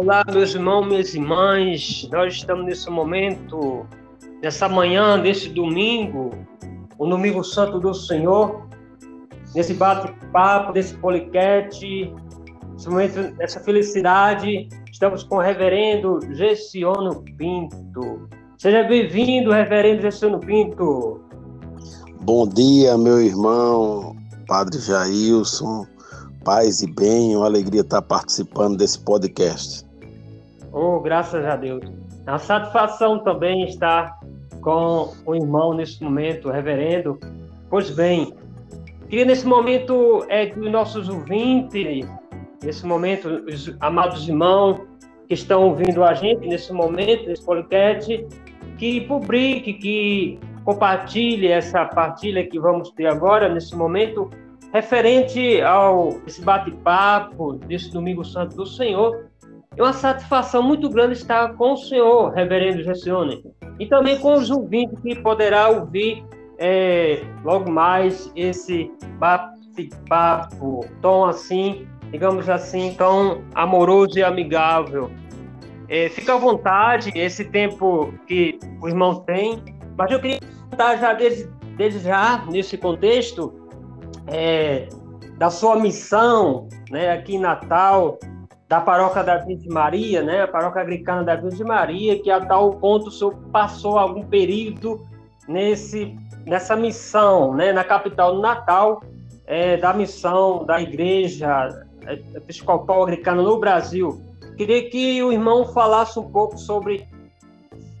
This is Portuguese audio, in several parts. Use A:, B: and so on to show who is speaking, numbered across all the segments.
A: Olá, meus irmãos, minhas irmãs. Nós estamos nesse momento, nessa manhã, nesse domingo, o domingo santo do Senhor, nesse bate-papo, nesse poliquete, nesse momento, nessa felicidade. Estamos com o reverendo Gessiono Pinto. Seja bem-vindo, reverendo Gessiono Pinto.
B: Bom dia, meu irmão, Padre Jailson. Paz e bem, uma alegria estar participando desse podcast.
A: Oh, graças a Deus. É uma satisfação também estar com o irmão nesse momento, reverendo. Pois bem, queria nesse momento é que os nossos ouvintes, nesse momento, os amados irmãos que estão ouvindo a gente nesse momento, nesse podcast, que publique, que compartilhe essa partilha que vamos ter agora, nesse momento, referente ao esse bate-papo desse Domingo Santo do Senhor. É uma satisfação muito grande estar com o senhor, reverendo Gessione, e também com os ouvintes que poderá ouvir é, logo mais esse bate-papo tão assim, digamos assim, tão amoroso e amigável. É, fica à vontade, esse tempo que o irmão tem, mas eu queria contar já desde, desde já, nesse contexto, é, da sua missão né, aqui em Natal, da paróquia da Virgem Maria, né, a paróquia agricana da Virgem Maria, que a tal ponto o senhor passou algum período nesse, nessa missão, né, na capital do Natal, é, da missão da Igreja Episcopal Agricana no Brasil. Queria que o irmão falasse um pouco sobre.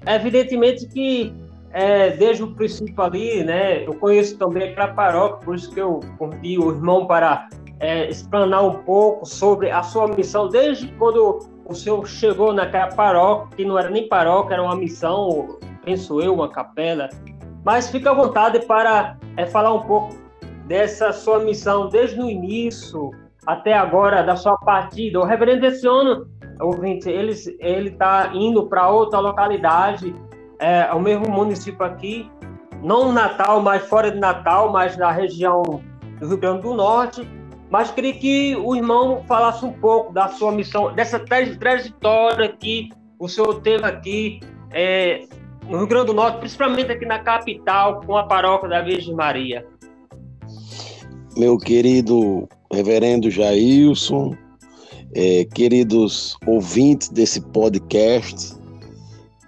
A: Evidentemente que é, desde o princípio ali, né, eu conheço também aquela paróquia, por isso que eu convidei o irmão para é, explanar um pouco sobre a sua missão, desde quando o senhor chegou naquela paróquia, que não era nem paróquia, era uma missão, penso eu, uma capela. Mas fica à vontade para é, falar um pouco dessa sua missão, desde o início até agora, da sua partida. O reverendo Essiano, ouvinte, ele está indo para outra localidade, é, o mesmo município aqui, não Natal, mas fora de Natal, mas na região do Rio Grande do Norte, mas queria que o irmão falasse um pouco da sua missão, dessa trajetória que o senhor teve aqui é, no Rio Grande do Norte, principalmente aqui na capital, com a paróquia da Virgem Maria.
B: Meu querido reverendo Jailson, é, queridos ouvintes desse podcast,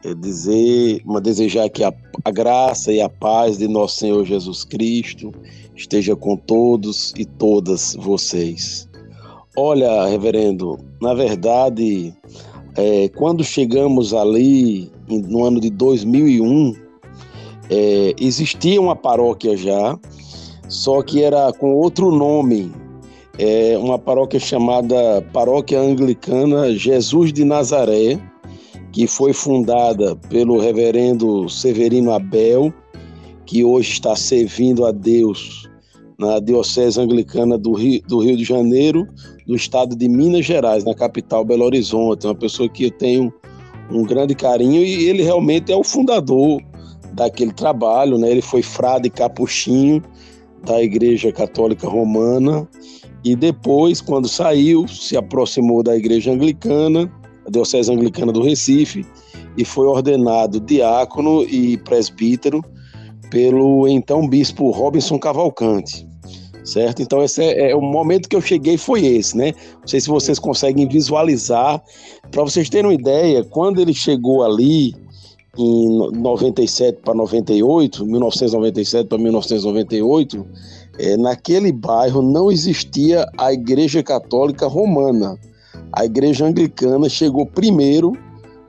B: é dizer, desejar que a, a graça e a paz de nosso Senhor Jesus Cristo esteja com todos e todas vocês. Olha, reverendo, na verdade, é, quando chegamos ali no ano de 2001, é, existia uma paróquia já, só que era com outro nome, é, uma paróquia chamada Paróquia Anglicana Jesus de Nazaré, que foi fundada pelo reverendo Severino Abel, que hoje está servindo a Deus na Diocese Anglicana do Rio, do Rio de Janeiro, do estado de Minas Gerais, na capital Belo Horizonte. Uma pessoa que eu tenho um grande carinho e ele realmente é o fundador daquele trabalho, né? Ele foi frade capuchinho da Igreja Católica Romana e depois, quando saiu, se aproximou da Igreja Anglicana, a Diocese Anglicana do Recife, e foi ordenado diácono e presbítero pelo então bispo Robinson Cavalcante certo? Então esse é, é, o momento que eu cheguei foi esse, né? Não sei se vocês conseguem visualizar. Para vocês terem uma ideia, quando ele chegou ali em 97 para 98, 1997 para 1998, é, naquele bairro não existia a Igreja Católica Romana. A Igreja Anglicana chegou primeiro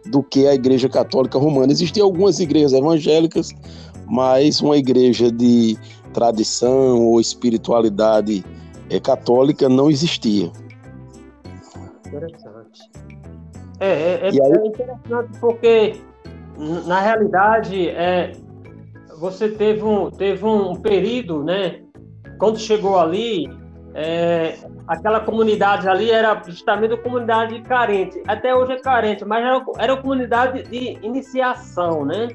B: do que a Igreja Católica Romana. Existiam algumas igrejas evangélicas, mas uma igreja de tradição ou espiritualidade é, católica não existia.
A: Interessante. É, é, é, aí... é interessante porque, na realidade, é, você teve um, teve um período, né? Quando chegou ali, é, aquela comunidade ali era justamente uma comunidade carente. Até hoje é carente, mas era, era uma comunidade de iniciação, né?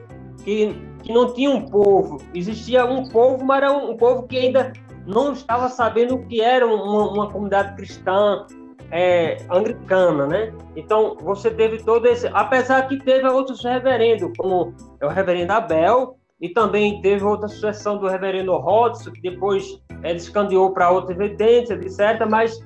A: Que que não tinha um povo. Existia um povo, mas era um, povo que ainda não estava sabendo o que era uma, uma comunidade cristã, é, anglicana, né? Então, você teve todo esse. Apesar que teve outros reverendos, como é o reverendo Abel, e também teve outra sucessão do reverendo Hodson, que depois ele escandeou para outra evidência, etc. Mas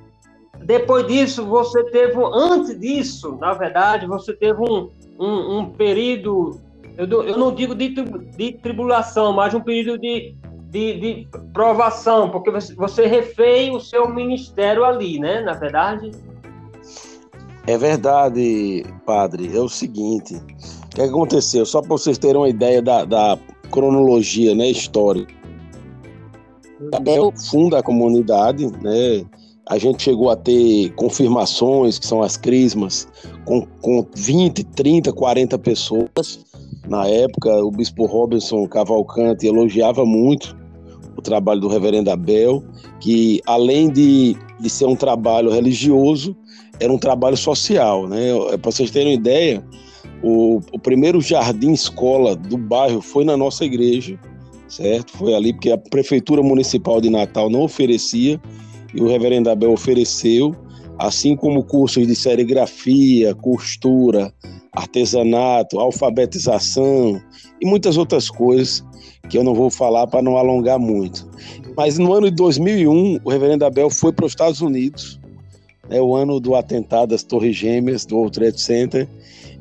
A: depois disso, você teve, antes disso, na verdade, você teve um, um, um período, eu, eu, não digo de, de tribulação, mas um período de, de, de provação, porque você, refez o seu ministério ali, né? Na verdade.
B: É verdade, padre. É o seguinte: o que aconteceu? Só para vocês terem uma ideia da, da cronologia né, histórica. Abel funda a comunidade, né? A gente chegou a ter confirmações, que são as crismas, com, com 20, 30, 40 pessoas. Na época, o bispo Robinson Cavalcante elogiava muito o trabalho do reverendo Abel, que além de, de ser um trabalho religioso, era um trabalho social. Né? É, Para vocês terem uma ideia, o, o primeiro jardim escola do bairro foi na nossa igreja, certo? Foi ali porque a Prefeitura Municipal de Natal não oferecia e o reverendo Abel ofereceu, assim como cursos de serigrafia, costura, artesanato, alfabetização e muitas outras coisas que eu não vou falar para não alongar muito. Mas no ano de 2001, o reverendo Abel foi para os Estados Unidos, é o ano do atentado das Torres Gêmeas, do World Trade Center,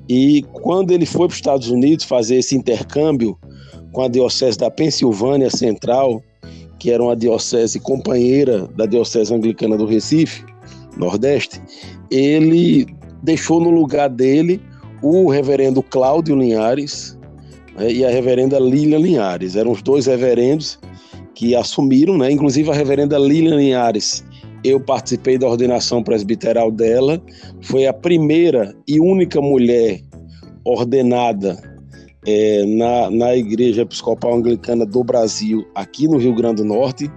B: e quando ele foi para os Estados Unidos fazer esse intercâmbio com a Diocese da Pensilvânia Central, que era uma diocese companheira da Diocese Anglicana do Recife, Nordeste, ele deixou no lugar dele o reverendo Cláudio Linhares, né, e a reverenda Lilian Linhares. Eram os dois reverendos que assumiram, né? Inclusive a reverenda Lilian Linhares, eu participei da ordenação presbiteral dela, foi a primeira e única mulher ordenada é, na, na Igreja Episcopal Anglicana do Brasil, aqui no Rio Grande do Norte.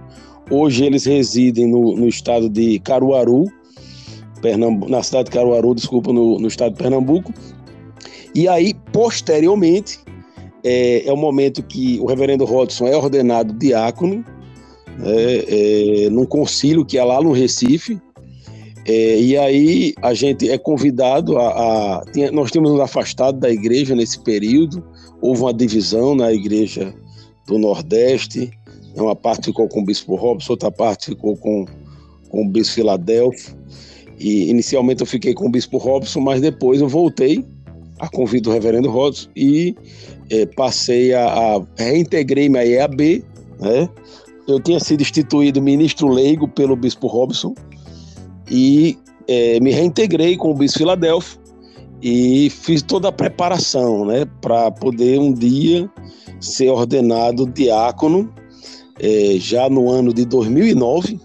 B: Hoje eles residem no, no estado de Caruaru, Pernambu na cidade de Caruaru, desculpa, no, no estado de Pernambuco. E aí, posteriormente, é, é o momento que o reverendo Rodson é ordenado diácono, é, é, num concílio que é lá no Recife. É, e aí a gente é convidado a. a tinha, nós tínhamos nos afastado da igreja nesse período, houve uma divisão na igreja do Nordeste, uma parte ficou com o bispo Robson, outra parte ficou com, com o bispo Filadélfio. E inicialmente eu fiquei com o bispo Robson, mas depois eu voltei a convite do reverendo Robson e é, passei a, a reintegrei-me à EAB, né? Eu tinha sido instituído ministro leigo pelo bispo Robson e é, me reintegrei com o bispo Filadélfio e fiz toda a preparação, né, para poder um dia ser ordenado diácono, é, já no ano de 2009,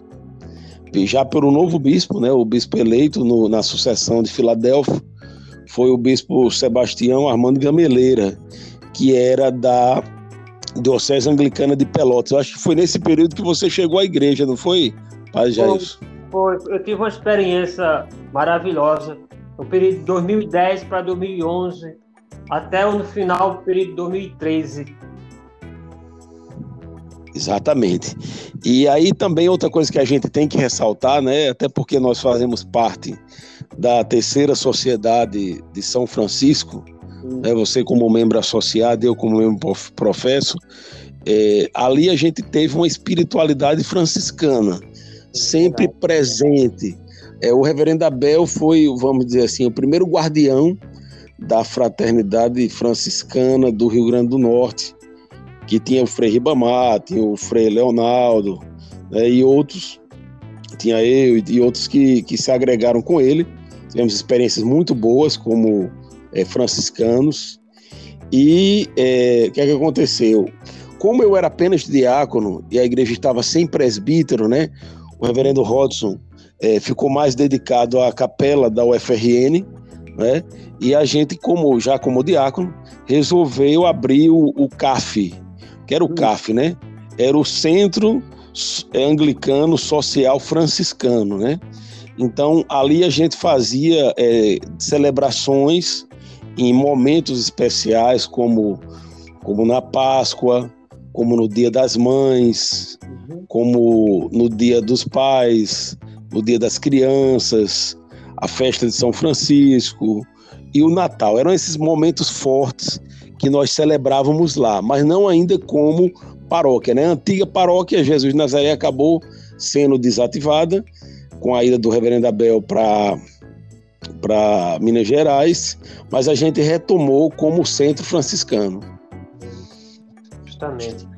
B: já pelo novo bispo, né, o bispo eleito no, na sucessão de Filadélfia, foi o bispo Sebastião Armando Gameleira, que era da Diocese Anglicana de Pelotas. Eu acho que foi nesse período que você chegou à igreja, não foi, Padre Jailson?
A: Foi, foi. Eu tive uma experiência maravilhosa no período de 2010 para 2011, até no final do período de 2013.
B: Exatamente. E aí também outra coisa que a gente tem que ressaltar, né, até porque nós fazemos parte da terceira sociedade de São Francisco, né, você como membro associado, eu como membro professo, é, ali a gente teve uma espiritualidade franciscana, sempre presente. É, o reverendo Abel foi, vamos dizer assim, o primeiro guardião da fraternidade franciscana do Rio Grande do Norte, que tinha o Frei Ribamar, tinha o Frei Leonardo, né, e outros, tinha eu e outros que, que se agregaram com ele. Tivemos experiências muito boas como é, franciscanos. E é, o que, é que aconteceu? Como eu era apenas diácono e a igreja estava sem presbítero, né? O reverendo Rodson é, ficou mais dedicado à capela da UFRN, né? E a gente, como já como diácono, resolveu abrir o, o CAF, que era o CAF, né? Era o Centro Anglicano Social Franciscano, né? Então ali a gente fazia é, celebrações em momentos especiais, como, como na Páscoa, como no Dia das Mães, uhum. como no Dia dos Pais, no Dia das Crianças, a festa de São Francisco e o Natal. Eram esses momentos fortes que nós celebrávamos lá, mas não ainda como paróquia. Né? A antiga paróquia Jesus de Nazaré acabou sendo desativada com a ida do reverendo Abel para Minas Gerais, mas a gente retomou como centro franciscano.
A: Justamente.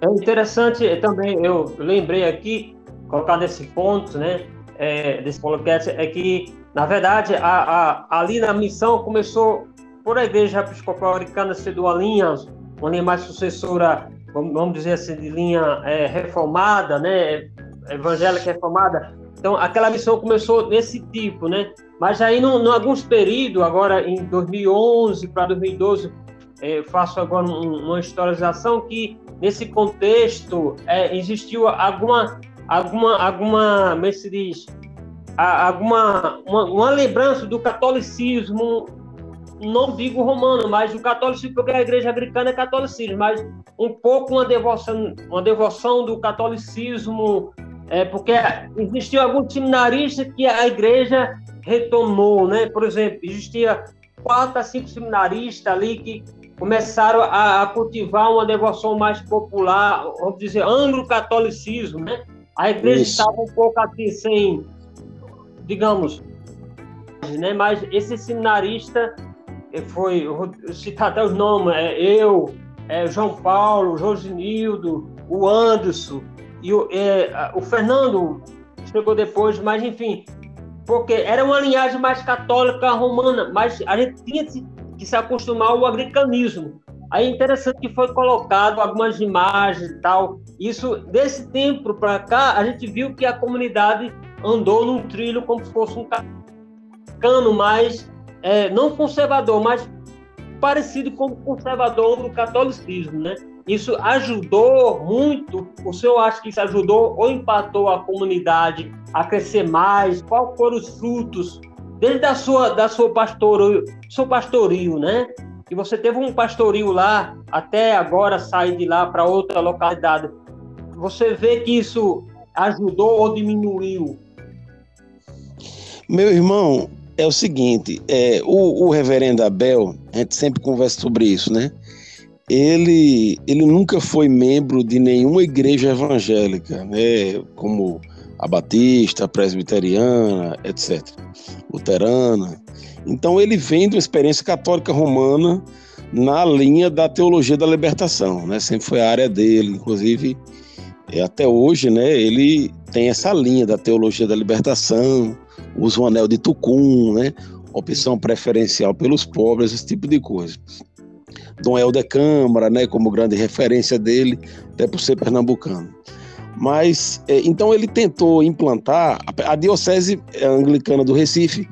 A: É interessante também, eu lembrei aqui, colocar nesse ponto, né, é, desse podcast, é que, na verdade, a, a, ali na missão começou por a Igreja Episcopal Americana ser uma linha, uma linha mais sucessora, vamos dizer assim, de linha é, reformada, né, evangélica reformada. Então, aquela missão começou nesse tipo, né? Mas aí, em alguns períodos, agora em 2011 para 2012, é, faço agora um, uma historização que, nesse contexto, é, existiu alguma, alguma, alguma, como é se diz, alguma, uma, uma lembrança do catolicismo não digo romano, mas o catolicismo, porque a igreja anglicana é catolicismo, mas um pouco uma devoção, uma devoção do catolicismo, é, porque existiam alguns seminaristas que a igreja retomou, né? Por exemplo, existia quatro a cinco seminaristas ali que começaram a, a cultivar uma devoção mais popular, vamos dizer, anglo-catolicismo, né? A igreja Isso. estava um pouco assim, sem, digamos, né? Mas esse seminarista foi, citar até os nomes, é, eu, é, João Paulo, Josinildo, o Anderson, e o, é, o Fernando chegou depois, mas enfim, porque era uma linhagem mais católica romana, mas a gente tinha que se acostumar ao anglicanismo. Aí é interessante que foi colocado algumas imagens e tal. Isso, desse tempo para cá, a gente viu que a comunidade andou num trilho como se fosse um cano mais é, não conservador, mas parecido com o conservador do catolicismo, né? Isso ajudou muito. O senhor acha que isso ajudou ou empatou a comunidade a crescer mais? Quais foram os frutos desde a sua da sua pastorio, seu pastorio, né? Que você teve um pastorio lá até agora sair de lá para outra localidade. Você vê que isso ajudou ou diminuiu?
B: Meu irmão, é o seguinte, é, o, o reverendo Abel, a gente sempre conversa sobre isso, né? Ele, ele nunca foi membro de nenhuma igreja evangélica, né? Como a Batista, a Presbiteriana, etc. Luterana. Então ele vem de uma experiência católica romana na linha da teologia da libertação, né? Sempre foi a área dele, inclusive é, até hoje, né? Ele tem essa linha da teologia da libertação, usa o anel de Tucum, né? Opção preferencial pelos pobres, esse tipo de coisa. Dom Helder Câmara, né? Como grande referência dele, até por ser pernambucano. Mas, é, então ele tentou implantar, a diocese anglicana do Recife,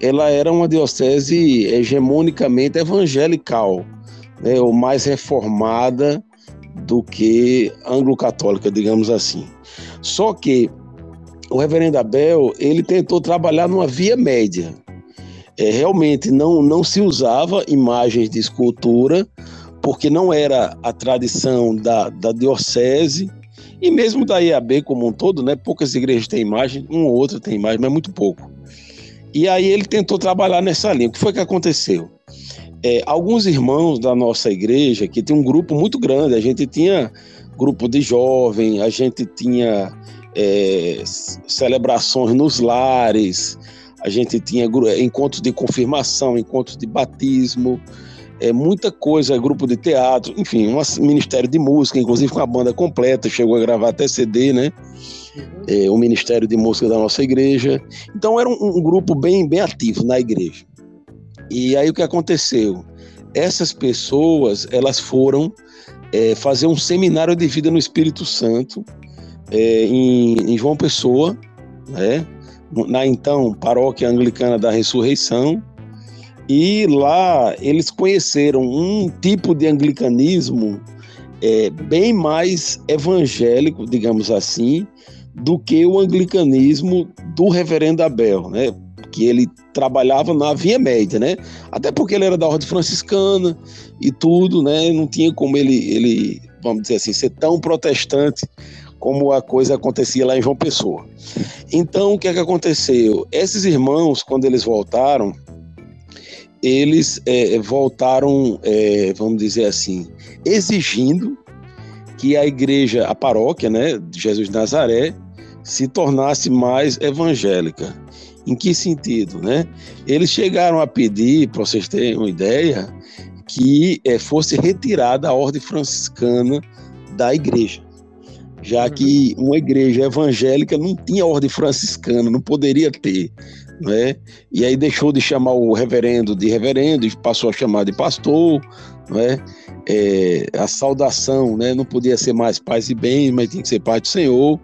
B: ela era uma diocese hegemonicamente evangelical, né? Ou mais reformada do que anglo-católica, digamos assim. Só que o reverendo Abel, ele tentou trabalhar numa via média. É, realmente não, não se usava imagens de escultura, porque não era a tradição da, da diocese e mesmo da IAB como um todo, né? Poucas igrejas têm imagem, uma ou outra tem imagem, mas muito pouco. E aí ele tentou trabalhar nessa linha. O que foi que aconteceu? É, alguns irmãos da nossa igreja, que tem um grupo muito grande, a gente tinha grupo de jovem, a gente tinha é, celebrações nos lares, a gente tinha encontros de confirmação, encontros de batismo, é, muita coisa, grupo de teatro, enfim, um ministério de música, inclusive com a banda completa, chegou a gravar até CD, né? É, o Ministério de Música da nossa igreja. Então era um, um grupo bem, bem ativo na igreja. E aí o que aconteceu? Essas pessoas, elas foram é, fazer um seminário de vida no Espírito Santo é, em, em, João Pessoa, né? Na então paróquia anglicana da Ressurreição, e lá eles conheceram um tipo de anglicanismo é, bem mais evangélico, digamos assim, do que o anglicanismo do reverendo Abel, né? que ele trabalhava na via média, né? Até porque ele era da ordem franciscana e tudo, né? Não tinha como ele, ele, vamos dizer assim, ser tão protestante como a coisa acontecia lá em João Pessoa. Então, o que é que aconteceu? Esses irmãos, quando eles voltaram, eles é, voltaram, é, vamos dizer assim, exigindo que a igreja, a paróquia, né, de Jesus de Nazaré, se tornasse mais evangélica. Em que sentido, né? Eles chegaram a pedir, para vocês terem uma ideia, que é, fosse retirada a ordem franciscana da igreja, já que uma igreja evangélica não tinha ordem franciscana, não poderia ter, né? E aí deixou de chamar o reverendo de reverendo passou a chamar de pastor, né? É, a saudação, né? Não podia ser mais paz e bem, mas tinha que ser paz do Senhor.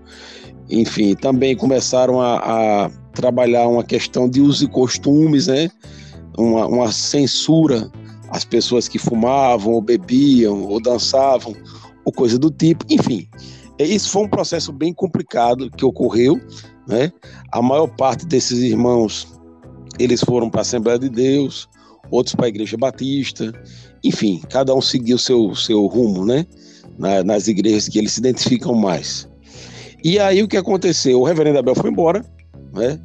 B: Enfim, também começaram a, a trabalhar uma questão de usos e costumes, né? Uma, uma censura às pessoas que fumavam, ou bebiam, ou dançavam, ou coisa do tipo. Enfim, isso foi um processo bem complicado que ocorreu, né? A maior parte desses irmãos, eles foram para a Assembleia de Deus, outros para a Igreja Batista, enfim, cada um seguiu seu seu rumo, né? nas igrejas que eles se identificam mais. E aí o que aconteceu? O reverendo Abel foi embora, né?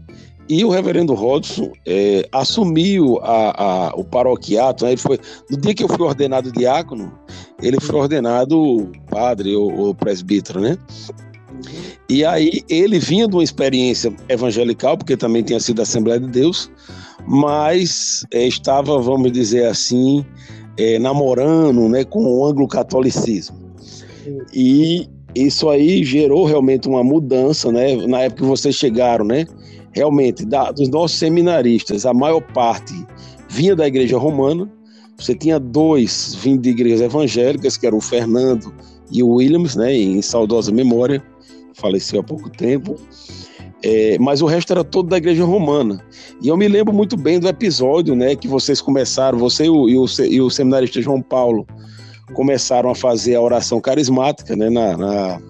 B: E o reverendo Rodson é, assumiu a, a, o paroquiato. Né? Ele foi, no dia que eu fui ordenado diácono, ele foi ordenado padre ou, ou presbítero, né? E aí ele vinha de uma experiência evangelical, porque também tinha sido Assembleia de Deus, mas é, estava, vamos dizer assim, é, namorando né, com o anglo-catolicismo. E isso aí gerou realmente uma mudança, né? Na época que vocês chegaram, né? Realmente, da, dos nossos seminaristas, a maior parte vinha da igreja romana. Você tinha dois vindo de igrejas evangélicas, que eram o Fernando e o Williams, né? Em saudosa memória, faleceu há pouco tempo. É, mas o resto era todo da igreja romana. E eu me lembro muito bem do episódio, né? Que vocês começaram, você e o, e o, e o seminarista João Paulo começaram a fazer a oração carismática né, na, na,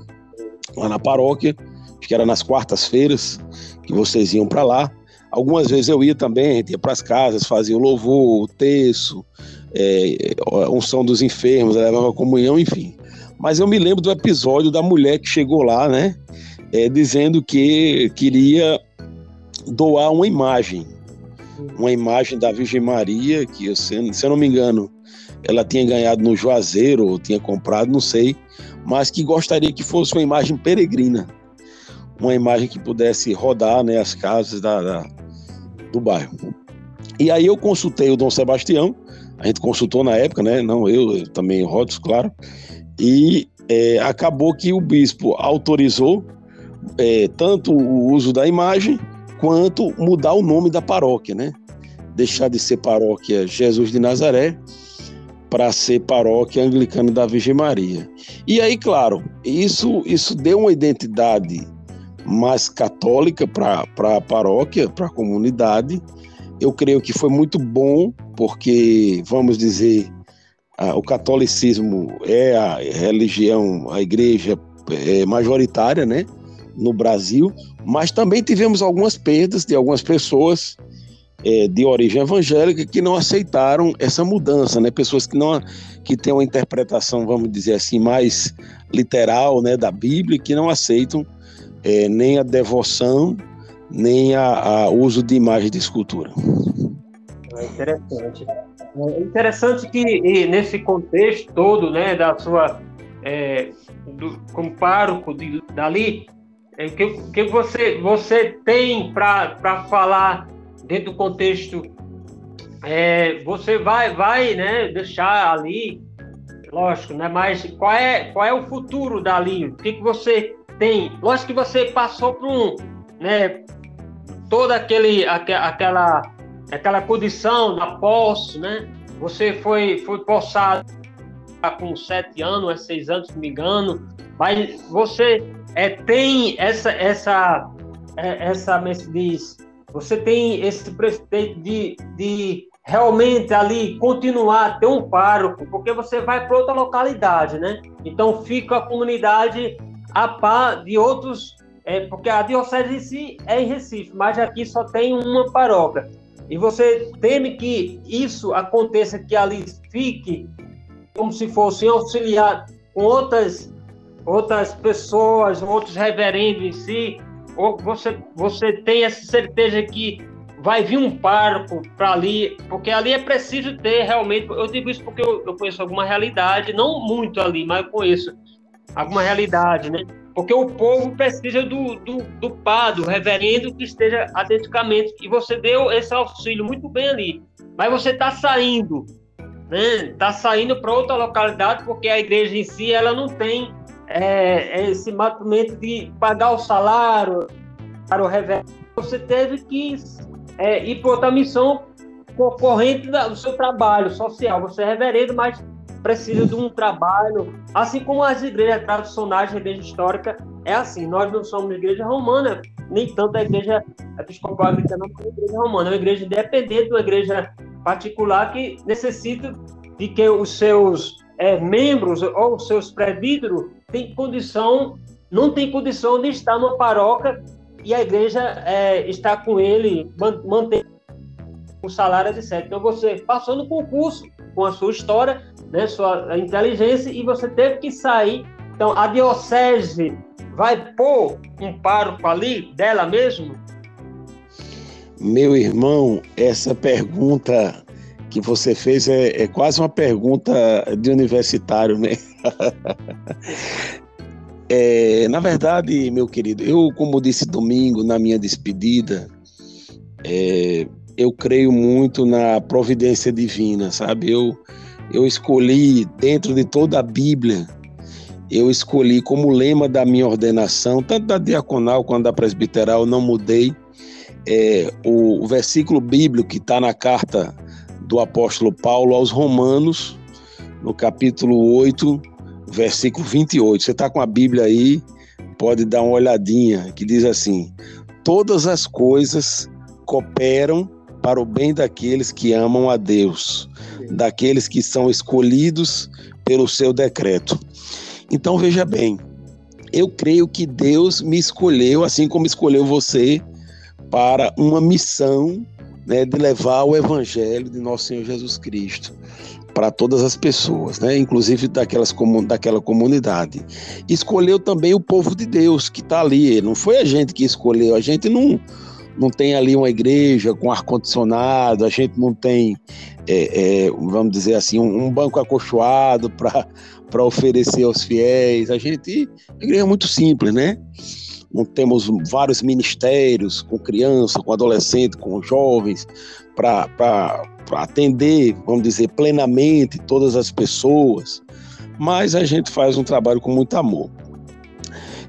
B: lá na paróquia, que era nas quartas-feiras que vocês iam para lá. Algumas vezes eu ia também, ia para as casas, fazia o louvor, o terço, é, a unção dos enfermos, levava a comunhão, enfim. Mas eu me lembro do episódio da mulher que chegou lá, né, é, dizendo que queria doar uma imagem, uma imagem da Virgem Maria, que, se, se eu não me engano, ela tinha ganhado no Juazeiro, ou tinha comprado, não sei, mas que gostaria que fosse uma imagem peregrina, uma imagem que pudesse rodar né, as casas da, da, do bairro. E aí eu consultei o Dom Sebastião, a gente consultou na época, né? Não eu, eu também Rodos, claro, e é, acabou que o bispo autorizou é, tanto o uso da imagem quanto mudar o nome da paróquia, né? Deixar de ser paróquia Jesus de Nazaré para ser paróquia anglicana da Virgem Maria. E aí, claro, isso, isso deu uma identidade mais católica para a paróquia, para a comunidade. Eu creio que foi muito bom, porque, vamos dizer, a, o catolicismo é a religião, a igreja é majoritária, né, no Brasil, mas também tivemos algumas perdas de algumas pessoas é, de origem evangélica que não aceitaram essa mudança, né? Pessoas que não que têm uma interpretação, vamos dizer assim, mais literal, né, da Bíblia, que não aceitam é, nem a devoção, nem a, uso de imagem de escultura.
A: É interessante. É interessante que nesse contexto todo, né, da sua é, do, como pároco de, dali, é, que, que você você tem para falar dentro do contexto, é, você vai, vai né, deixar ali, lógico, né, mas qual é, qual é o futuro dali? O que, que você tem? Lógico que você passou por um, né, toda aquele, aquela, aquela condição da posse, né? Você foi, foi possado com sete anos, é seis anos, se não me engano, mas você é, tem essa, essa, é, essa, se diz, você tem esse preceito de, de realmente ali continuar, ter um pároco, porque você vai para outra localidade, né? Então fica a comunidade a par de outros, é, porque a diocese em si é em Recife, mas aqui só tem uma paróquia. E você teme que isso aconteça, que ali fique como se fosse auxiliar com outras outras pessoas, outros reverendos em si, ou você, você tem essa certeza que vai vir um parco para ali, porque ali é preciso ter realmente. Eu digo isso porque eu, eu, conheço alguma realidade, não muito ali, mas eu conheço alguma realidade, né? Porque o povo precisa do, do, do padre, do reverendo que esteja atenticamente. E você deu esse auxílio muito bem ali. Mas você está saindo, né? Está saindo para outra localidade porque a igreja em si ela não tem é, esse matumento de pagar o salário para o reverendo. Você teve que é, ir para outra missão concorrente do seu trabalho social. Você é reverendo, mas precisa de um trabalho, assim como as igrejas tradicionais, a igreja histórica, é assim. Nós não somos igreja romana, nem tanto a igreja episcopal anglicana como a igreja romana. É uma igreja independente, uma igreja particular que necessita de que os seus é, membros ou os seus presbíteros tenham condição, não tem condição de estar numa paróquia e a igreja é, está com ele, mantém o salário, etc. Então você passou no concurso com a sua história, né, sua inteligência, e você teve que sair. Então, a diocese vai pôr um pároco ali dela mesmo?
B: Meu irmão, essa pergunta que você fez é, é quase uma pergunta de universitário, né? é, na verdade, meu querido, eu, como disse domingo na minha despedida, é, eu creio muito na providência divina, sabe? Eu, eu escolhi, dentro de toda a Bíblia, eu escolhi como lema da minha ordenação, tanto da diaconal quanto da presbiteral, não mudei. É, o, o versículo bíblico que está na carta do apóstolo Paulo aos Romanos, no capítulo 8, versículo 28. Você está com a Bíblia aí, pode dar uma olhadinha, que diz assim: Todas as coisas cooperam para o bem daqueles que amam a Deus, daqueles que são escolhidos pelo seu decreto. Então veja bem, eu creio que Deus me escolheu, assim como escolheu você, para uma missão né, de levar o evangelho de nosso Senhor Jesus Cristo para todas as pessoas, né, inclusive daquelas, daquela comunidade. Escolheu também o povo de Deus que está ali. Não foi a gente que escolheu, a gente não não tem ali uma igreja com ar-condicionado, a gente não tem, é, é, vamos dizer assim, um, um banco acolchoado para oferecer aos fiéis. A gente, a igreja é muito simples, né? Não temos vários ministérios com criança, com adolescente, com jovens, para atender, vamos dizer, plenamente todas as pessoas, mas a gente faz um trabalho com muito amor.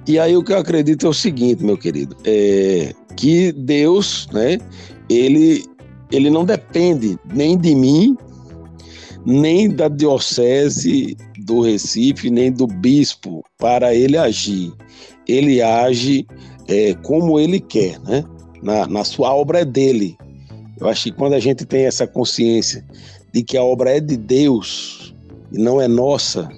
B: E aí o que eu acredito é o seguinte, meu querido, é, que Deus, né, ele, ele não depende nem de mim, nem da diocese do Recife, nem do bispo para ele agir. Ele age é, como ele quer, né? Na, na sua obra é dele. Eu acho que quando a gente tem essa consciência de que a obra é de Deus e não é nossa,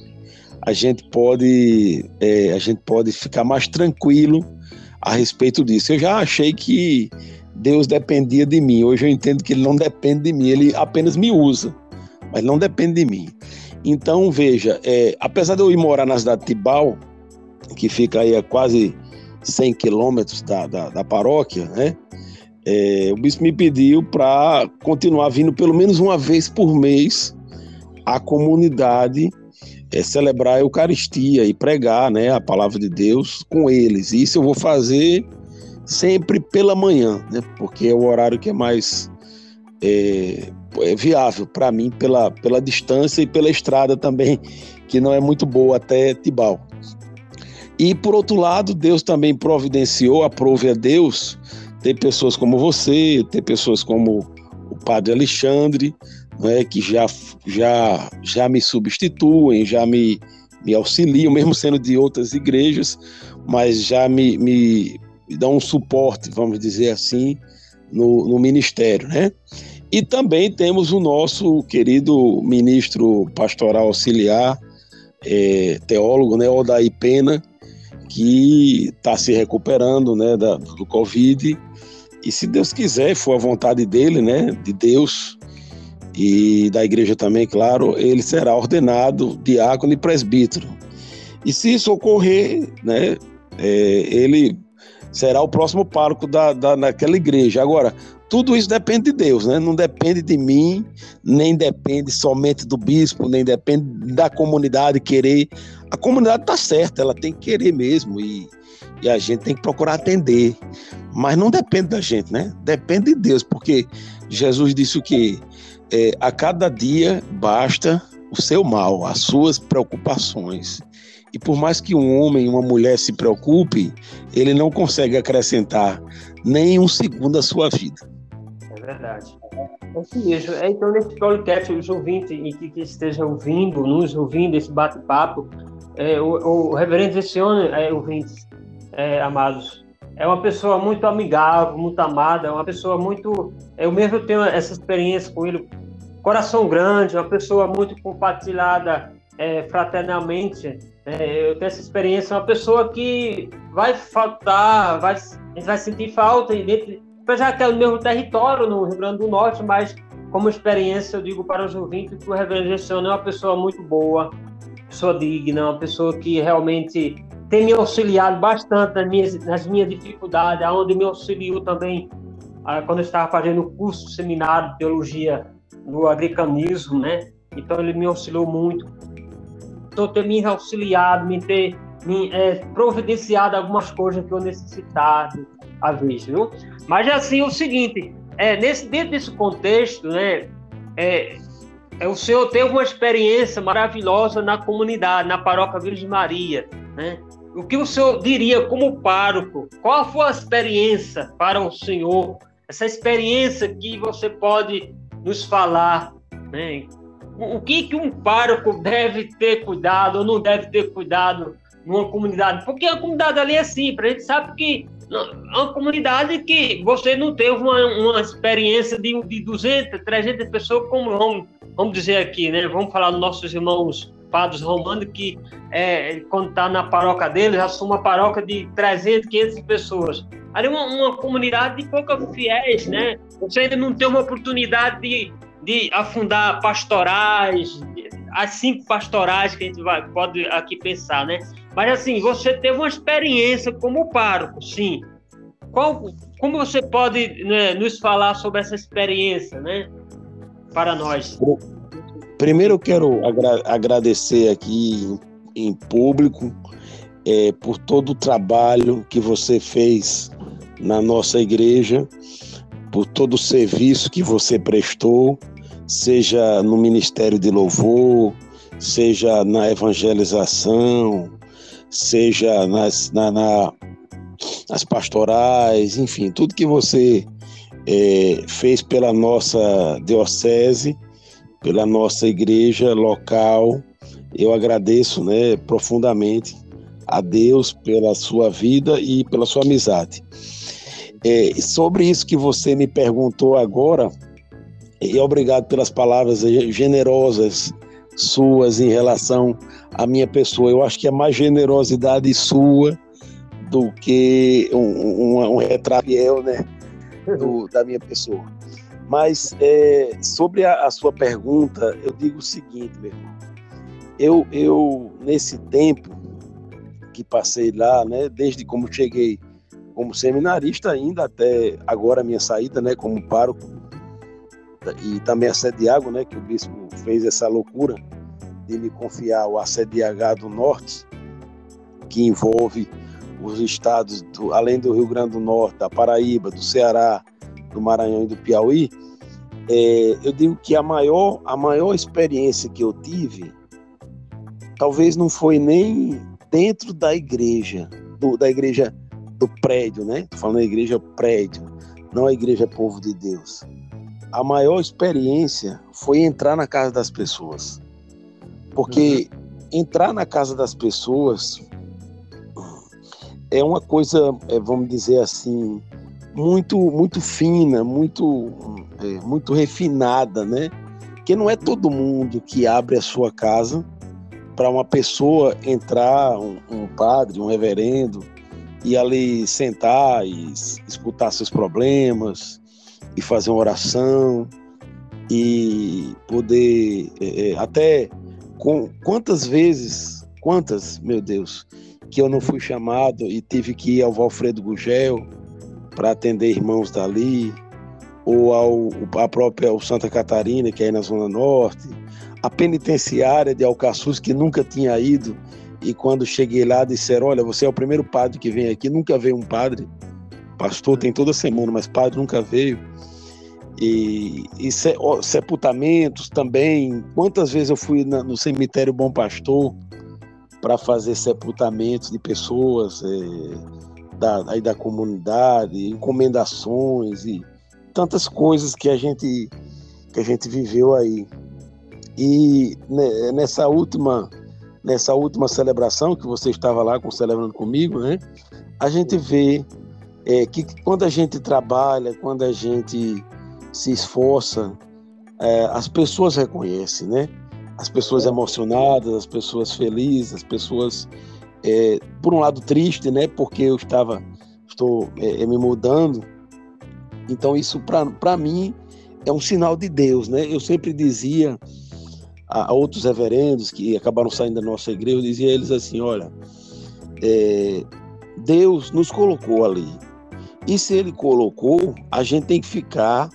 B: a gente pode, é, a gente pode ficar mais tranquilo a respeito disso. Eu já achei que Deus dependia de mim. Hoje eu entendo que ele não depende de mim, ele apenas me usa, mas não depende de mim. Então, veja, é, apesar de eu ir morar na cidade de Tibau, que fica aí a quase 100 quilômetros da, da, da, paróquia, né? É, o bispo me pediu para continuar vindo pelo menos uma vez por mês à comunidade é celebrar a Eucaristia e pregar né, a palavra de Deus com eles. Isso eu vou fazer sempre pela manhã, né, porque é o horário que é mais é, é viável para mim pela, pela distância e pela estrada também, que não é muito boa até Tibau. E por outro lado, Deus também providenciou, aprove a Deus, ter pessoas como você, ter pessoas como o Padre Alexandre, né, que já, já, já me substituem, já me, me auxiliam, mesmo sendo de outras igrejas, mas já me, me, me dão um suporte, vamos dizer assim, no, no ministério, né? E também temos o nosso querido ministro pastoral auxiliar, é, teólogo, né, Odaí Pena, que está se recuperando, né, da, do Covid. E se Deus quiser, for a vontade dele, né, de Deus, e da igreja também, claro, ele será ordenado diácono e presbítero. E se isso ocorrer, né, é, ele será o próximo pároco da, da, daquela igreja. Agora, tudo isso depende de Deus, né? Não depende de mim, nem depende somente do bispo, nem depende da comunidade querer. A comunidade está certa, ela tem que querer mesmo e, e a gente tem que procurar atender. Mas não depende da gente, né? Depende de Deus, porque Jesus disse o que é, a cada dia basta o seu mal, as suas preocupações. E por mais que um homem e uma mulher se preocupe, ele não consegue acrescentar nem um segundo à sua vida.
A: É verdade. É isso mesmo. É, então, nesse podcast, os ouvintes que, que esteja ouvindo, nos ouvindo, esse bate-papo, é, o, o, reverendo Vessione, é, ouvintes, é, amados, é uma pessoa muito amigável, muito amada, é uma pessoa muito. Eu mesmo tenho essa experiência com ele, coração grande, uma pessoa muito compartilhada é, fraternalmente. É, eu tenho essa experiência, uma pessoa que vai faltar, vai, a gente vai sentir falta, dentro, apesar que é o mesmo território no Rio Grande do Norte, mas como experiência eu digo para os ouvintes que o Reverendo Gestione é uma pessoa muito boa, pessoa digna, uma pessoa que realmente tem me auxiliado bastante nas minhas, nas minhas dificuldades, aonde me auxiliou também ah, quando eu estava fazendo o curso seminário de teologia no agricanismo, né? Então ele me auxiliou muito por ter me auxiliado, me ter me, é, providenciado algumas coisas que eu necessitava a vez, viu? Mas assim, o seguinte, é, nesse, dentro desse contexto, né, é, é, o senhor teve uma experiência maravilhosa na comunidade, na paróquia Virgem Maria, né? O que o senhor diria como pároco? Qual foi a experiência para o senhor? Essa experiência que você pode nos falar, né? o que, que um pároco deve ter cuidado ou não deve ter cuidado numa comunidade? Porque a comunidade ali é simples, a gente sabe que é uma comunidade que você não teve uma, uma experiência de, de 200, 300 pessoas, como vamos, vamos dizer aqui, né? Vamos falar dos nossos irmãos padres romanos, que é, quando está na paróquia deles, assume uma paróquia de 300, 500 pessoas. Ali é uma, uma comunidade de poucos fiéis, né? Você ainda não tem uma oportunidade de de afundar pastorais, as cinco pastorais que a gente vai, pode aqui pensar, né? Mas assim, você teve uma experiência como pároco, sim. Qual, como você pode né, nos falar sobre essa experiência, né? Para nós.
B: Primeiro eu quero agra agradecer aqui em público é, por todo o trabalho que você fez na nossa igreja por todo o serviço que você prestou, seja no Ministério de Louvor, seja na evangelização, seja nas, na, na, nas pastorais, enfim, tudo que você é, fez pela nossa diocese, pela nossa igreja local. Eu agradeço né, profundamente a Deus pela sua vida e pela sua amizade. É, sobre isso que você me perguntou agora, e obrigado pelas palavras generosas suas em relação à minha pessoa. Eu acho que é mais generosidade sua do que um, um, um retrato fiel né, do, da minha pessoa. Mas é, sobre a, a, sua pergunta, eu digo o seguinte, meu irmão. Eu, eu, nesse tempo que passei lá, né, desde como cheguei como seminarista ainda até agora a minha saída, né, como pároco e também assediago, né, que o bispo fez essa loucura de me confiar o ACDH do Norte, que envolve os estados do, além do Rio Grande do Norte, da Paraíba, do Ceará, do Maranhão e do Piauí. É, eu digo que a maior a maior experiência que eu tive talvez não foi nem dentro da igreja, do, da igreja do prédio, né? Tô falando da igreja prédio, não a igreja povo de Deus. A maior experiência foi entrar na casa das pessoas. Porque uhum. entrar na casa das pessoas é uma coisa, é, vamos dizer assim, muito muito fina, muito é, muito refinada, né? Que não é todo mundo que abre a sua casa para uma pessoa entrar, um, um padre, um reverendo, e ali sentar e escutar seus problemas e fazer uma oração e poder é, é, até com quantas vezes quantas, meu Deus, que eu não fui chamado e tive que ir ao Valfredo Gugel para atender irmãos dali, ou ao a própria ao Santa Catarina, que é na Zona Norte, a penitenciária de Alcaçuz, que nunca tinha ido, e quando cheguei lá disseram, olha, você é o primeiro padre que vem aqui, nunca veio um padre, pastor tem toda semana, mas padre nunca veio. E, e sepultamentos também. Quantas vezes eu fui na, no cemitério Bom Pastor para fazer sepultamentos de pessoas é, da, aí da comunidade, encomendações e tantas coisas que a gente que a gente viveu aí. E nessa última nessa última celebração que você estava lá celebrando comigo, né? A gente vê é, que quando a gente trabalha, quando a gente se esforça, é, as pessoas reconhecem, né? As pessoas emocionadas, as pessoas felizes, as pessoas, é, por um lado, triste, né? Porque eu estava, estou é, me mudando. Então isso para mim é um sinal de Deus, né? Eu sempre dizia a, a outros reverendos que acabaram saindo da nossa igreja, eu dizia a eles assim, olha, é, Deus nos colocou ali. E se ele colocou, a gente tem que ficar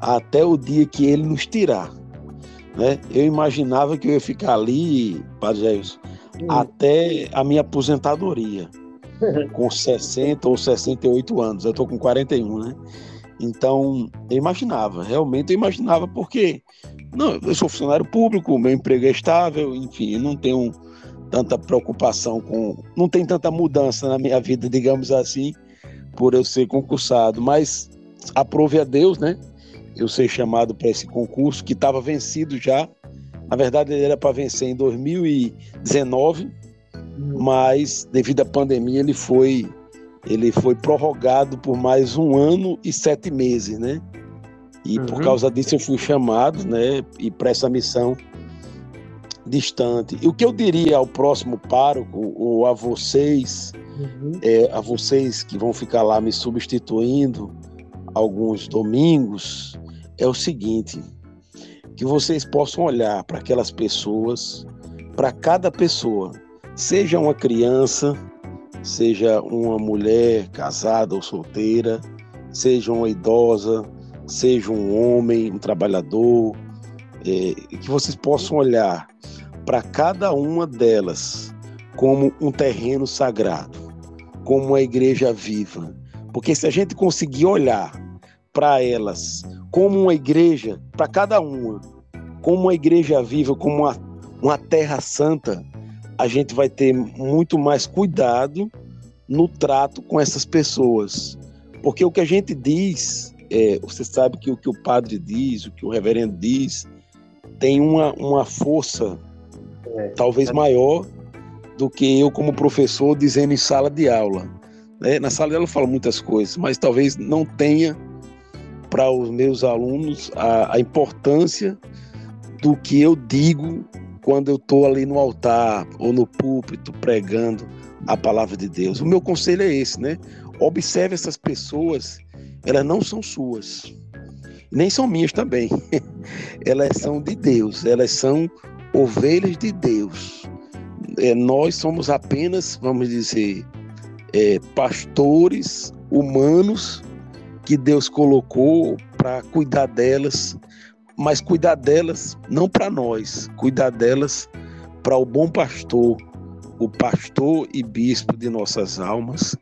B: até o dia que ele nos tirar. Né? Eu imaginava que eu ia ficar ali, Padre Jairson, hum. até a minha aposentadoria, com 60 ou 68 anos. Eu estou com 41, né? Então, eu imaginava, realmente eu imaginava, porque não, eu sou funcionário público, meu emprego é estável, enfim, eu não tenho tanta preocupação com. Não tem tanta mudança na minha vida, digamos assim, por eu ser concursado. Mas aprove a Deus, né? eu ser chamado para esse concurso que estava vencido já. Na verdade, ele era para vencer em 2019, hum. mas devido à pandemia ele foi ele foi prorrogado por mais um ano e sete meses, né? E uhum. por causa disso eu fui chamado, né? E para essa missão distante. E o que eu diria ao próximo pároco ou a vocês, uhum. é, a vocês que vão ficar lá me substituindo alguns domingos, é o seguinte: que vocês possam olhar para aquelas pessoas, para cada pessoa, seja uma criança, seja uma mulher casada ou solteira, seja uma idosa, seja um homem, um trabalhador, é, que vocês possam olhar para cada uma delas como um terreno sagrado, como uma igreja viva. Porque se a gente conseguir olhar para elas como uma igreja, para cada uma, como uma igreja viva, como uma, uma terra santa, a gente vai ter muito mais cuidado no trato com essas pessoas. Porque o que a gente diz, é, você sabe que o que o padre diz, o que o reverendo diz, tem uma, uma força é, talvez é. maior do que eu, como professor, dizendo em sala de aula. Né? Na sala de aula eu falo muitas coisas, mas talvez não tenha para os meus alunos a, a importância do que eu digo quando eu estou ali no altar ou no púlpito pregando a palavra de Deus. O meu conselho é esse, né? Observe essas pessoas, elas não são suas, nem são minhas também. elas são de Deus, elas são ovelhas de Deus. É, nós somos apenas, vamos dizer, é, pastores humanos que Deus colocou para cuidar delas, mas cuidar delas não para nós, cuidar delas para o bom pastor, o pastor e bispo de nossas almas,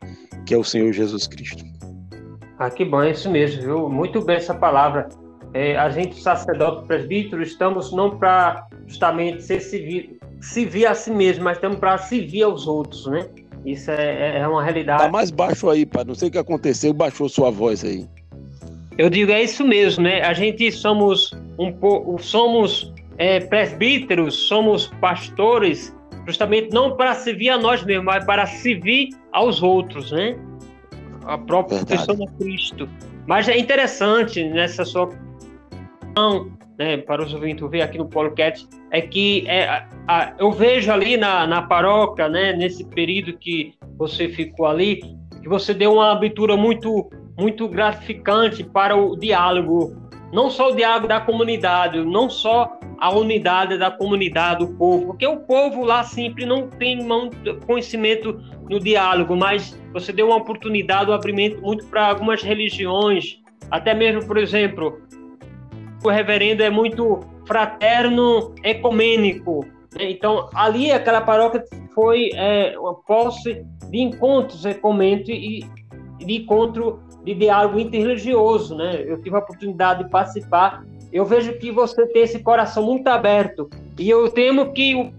B: que é o Senhor Jesus Cristo.
A: Ah, que bom, é isso mesmo, viu? Muito bem essa palavra. É, a gente, sacerdote presbítero, estamos não para justamente ser civil, servir a si mesmo, mas estamos para servir aos outros, né? Isso é, é, é uma realidade.
B: Tá mais baixo aí, pai. Não sei o que aconteceu, baixou sua voz aí.
A: Eu digo, é isso mesmo, né? A gente somos um pouco, somos é, presbíteros, somos pastores, justamente não para servir a nós mesmos, mas para servir aos outros, né? A própria pessoa de Cristo. Mas é interessante nessa sua né, para os ouvintes ver aqui no podcast, é que é, a, a, eu vejo ali na, na paróquia, né, nesse período que você ficou ali, que você deu uma abertura muito, muito gratificante para o diálogo, não só o diálogo da comunidade, não só a unidade da comunidade, do povo, porque o povo lá sempre não tem conhecimento no diálogo, mas você deu uma oportunidade, um abrimento muito para algumas religiões, até mesmo, por exemplo, o reverendo é muito fraterno, ecumênico. Né? Então, ali aquela paróquia foi é, uma posse de encontros ecumênicos e de encontro de diálogo interreligioso, né? Eu tive a oportunidade de participar. Eu vejo que você tem esse coração muito aberto e eu temo que o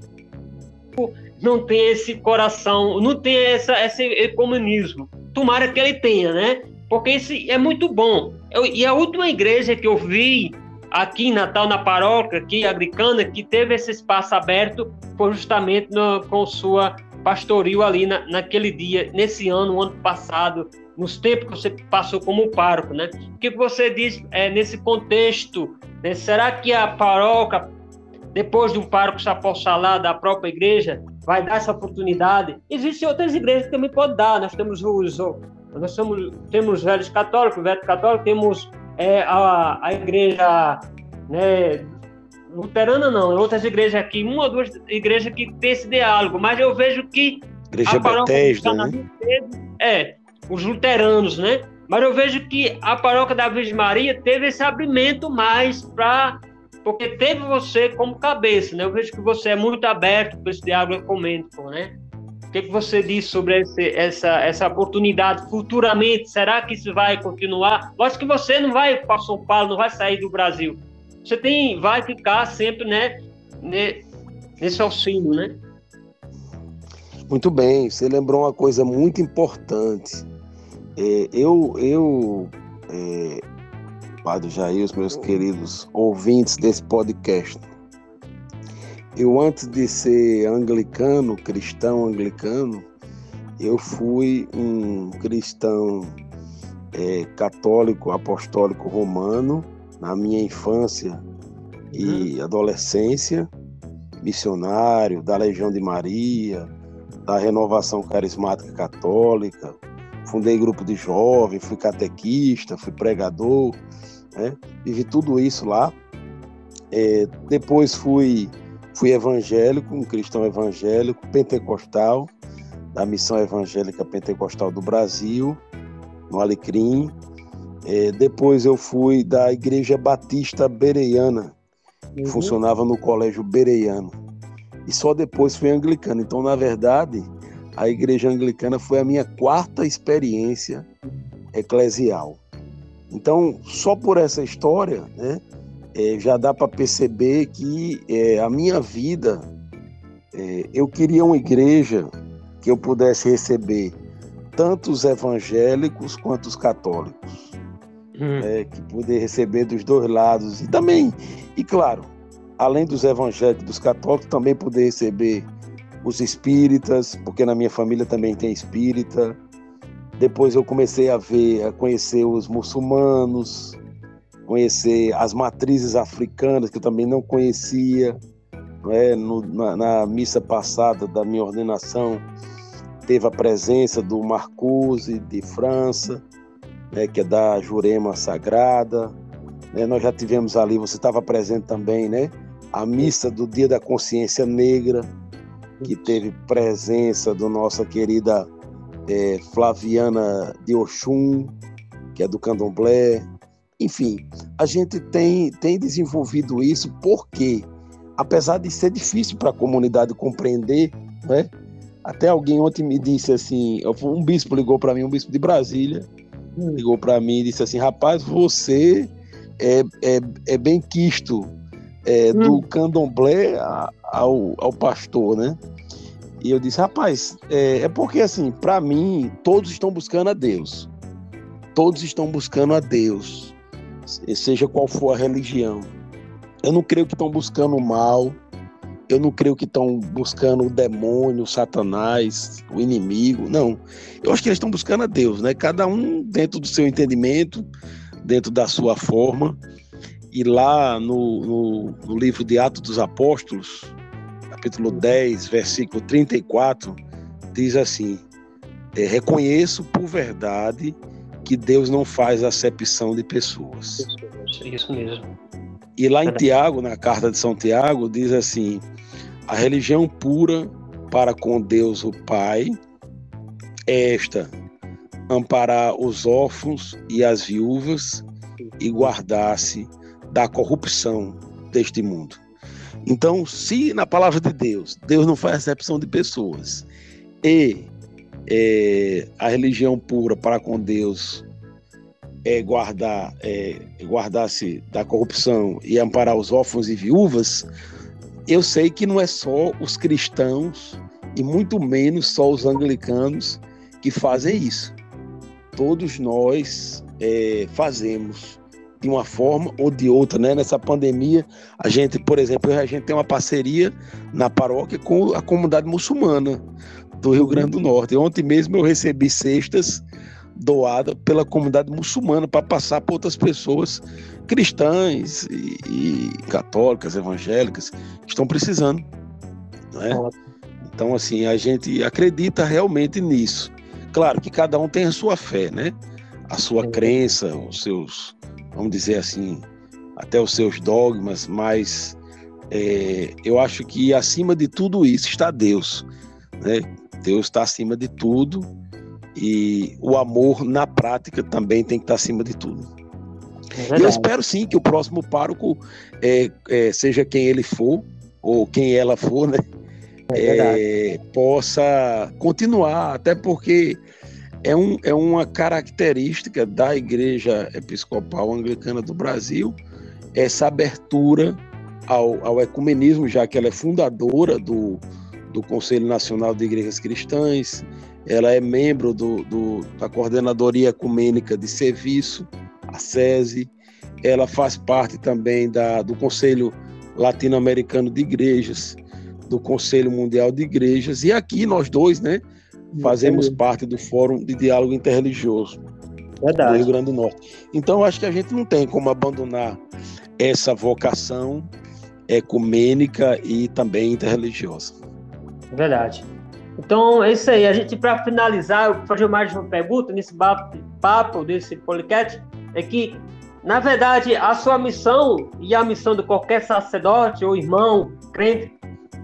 A: não tem esse coração, não tem essa, esse ecumenismo. Tomara que ele tenha, né? Porque isso é muito bom. Eu, e a última igreja que eu vi aqui em Natal, na paróquia, aqui agricana, que teve esse espaço aberto, foi justamente no, com sua pastoril ali na, naquele dia, nesse ano, ano passado, nos tempos que você passou como pároco, né? O que você diz é, nesse contexto? Né? Será que a paróquia, depois de um pároco se apossar lá da própria igreja, vai dar essa oportunidade? Existem outras igrejas que também podem dar. Nós temos os, nós somos, temos velhos católicos, velho católico, temos é, a, a igreja né, luterana não, outras igrejas aqui, uma ou duas igrejas que tem esse diálogo, mas eu vejo que
B: Igreja a Bethesda, né?
A: é, os luteranos, né? Mas eu vejo que a paróquia da Virgem Maria teve esse abrimento mais para porque teve você como cabeça, né? Eu vejo que você é muito aberto para esse diálogo ecumênico, né? O que, que você diz sobre esse, essa, essa oportunidade futuramente? Será que isso vai continuar? Lógico que você não vai para São Paulo, não vai sair do Brasil. Você tem, vai ficar sempre, né, nesse auxílio, né?
B: Muito bem, você lembrou uma coisa muito importante. É, eu, eu é, Padre Jair, os meus queridos ouvintes desse podcast, eu antes de ser anglicano, cristão anglicano, eu fui um cristão é, católico apostólico romano na minha infância e uhum. adolescência, missionário da Legião de Maria, da Renovação Carismática Católica, fundei grupo de jovens, fui catequista, fui pregador, né? vivi tudo isso lá. É, depois fui Fui evangélico, um cristão evangélico, pentecostal, da Missão Evangélica Pentecostal do Brasil, no Alecrim. É, depois eu fui da Igreja Batista Bereiana, que uhum. funcionava no Colégio Bereiano. E só depois fui anglicano. Então, na verdade, a Igreja Anglicana foi a minha quarta experiência eclesial. Então, só por essa história, né, é, já dá para perceber que é, a minha vida, é, eu queria uma igreja que eu pudesse receber tanto os evangélicos quanto os católicos, hum. É, que poder receber dos dois lados e também, e claro, além dos evangélicos e dos católicos, também poder receber os espíritas, porque na minha família também tem espírita. Depois eu comecei a ver, a conhecer os muçulmanos, conhecer as matrizes africanas, que eu também não conhecia. Né? No, na, na, missa passada da minha ordenação, teve a presença do Marcuse, de França, né? que é da Jurema Sagrada. Né? Nós já tivemos ali, você estava presente também, né? A missa do Dia da Consciência Negra, que teve presença do nossa querida é, Flaviana de Oxum, que é do Candomblé, enfim, a gente tem, tem desenvolvido isso porque, apesar de ser difícil para a comunidade compreender, né? Até alguém ontem me disse assim, um bispo ligou para mim, um bispo de Brasília, ligou para mim e disse assim, rapaz, você é, é, é bem quisto é, hum. do candomblé ao, ao pastor, né? E eu disse, rapaz, é, é porque assim, para mim, todos estão buscando a Deus. Todos estão buscando a Deus seja qual for a religião. Eu não creio que estão buscando o mal, eu não creio que estão buscando o demônio, o satanás, o inimigo, não. Eu acho que eles estão buscando a Deus, né? Cada um dentro do seu entendimento, dentro da sua forma. E lá no, no, no livro de Atos dos Apóstolos, capítulo 10, versículo 34, diz assim: é, Reconheço por verdade que Deus não faz acepção de pessoas.
A: Isso mesmo.
B: E lá em Tiago, na carta de São Tiago, diz assim: a religião pura para com Deus o Pai é esta: amparar os órfãos e as viúvas e guardar-se da corrupção deste mundo. Então, se na palavra de Deus, Deus não faz acepção de pessoas e é, a religião pura para com Deus é guardar é, guardar-se da corrupção e amparar os órfãos e viúvas, eu sei que não é só os cristãos e muito menos só os anglicanos que fazem isso. Todos nós é, fazemos de uma forma ou de outra, né? Nessa pandemia, a gente, por exemplo, a gente tem uma parceria na paróquia com a comunidade muçulmana do Rio Grande do Norte. Ontem mesmo eu recebi cestas doadas pela comunidade muçulmana para passar para outras pessoas cristãs e, e, católicas, evangélicas que estão precisando, né? Então assim a gente acredita realmente nisso. Claro que cada um tem a sua fé, né? A sua crença, os seus, vamos dizer assim, até os seus dogmas, mas é, eu acho que acima de tudo isso está Deus, né? Deus está acima de tudo e o amor na prática também tem que estar acima de tudo. É eu espero sim que o próximo pároco, é, é, seja quem ele for, ou quem ela for, né? É, é possa continuar, até porque é, um, é uma característica da Igreja Episcopal Anglicana do Brasil essa abertura ao, ao ecumenismo, já que ela é fundadora do, do Conselho Nacional de Igrejas Cristãs, ela é membro do, do, da Coordenadoria Ecumênica de Serviço, a SESI, ela faz parte também da, do Conselho Latino-Americano de Igrejas, do Conselho Mundial de Igrejas, e aqui nós dois, né, fazemos parte do Fórum de Diálogo Interreligioso Verdade. do Rio Grande do Norte. Então, acho que a gente não tem como abandonar essa vocação ecumênica e também interreligiosa.
A: Verdade. Então, é isso aí. A gente, para finalizar, eu vou fazer mais uma pergunta nesse papo desse podcast, é que, na verdade, a sua missão e a missão de qualquer sacerdote ou irmão, crente,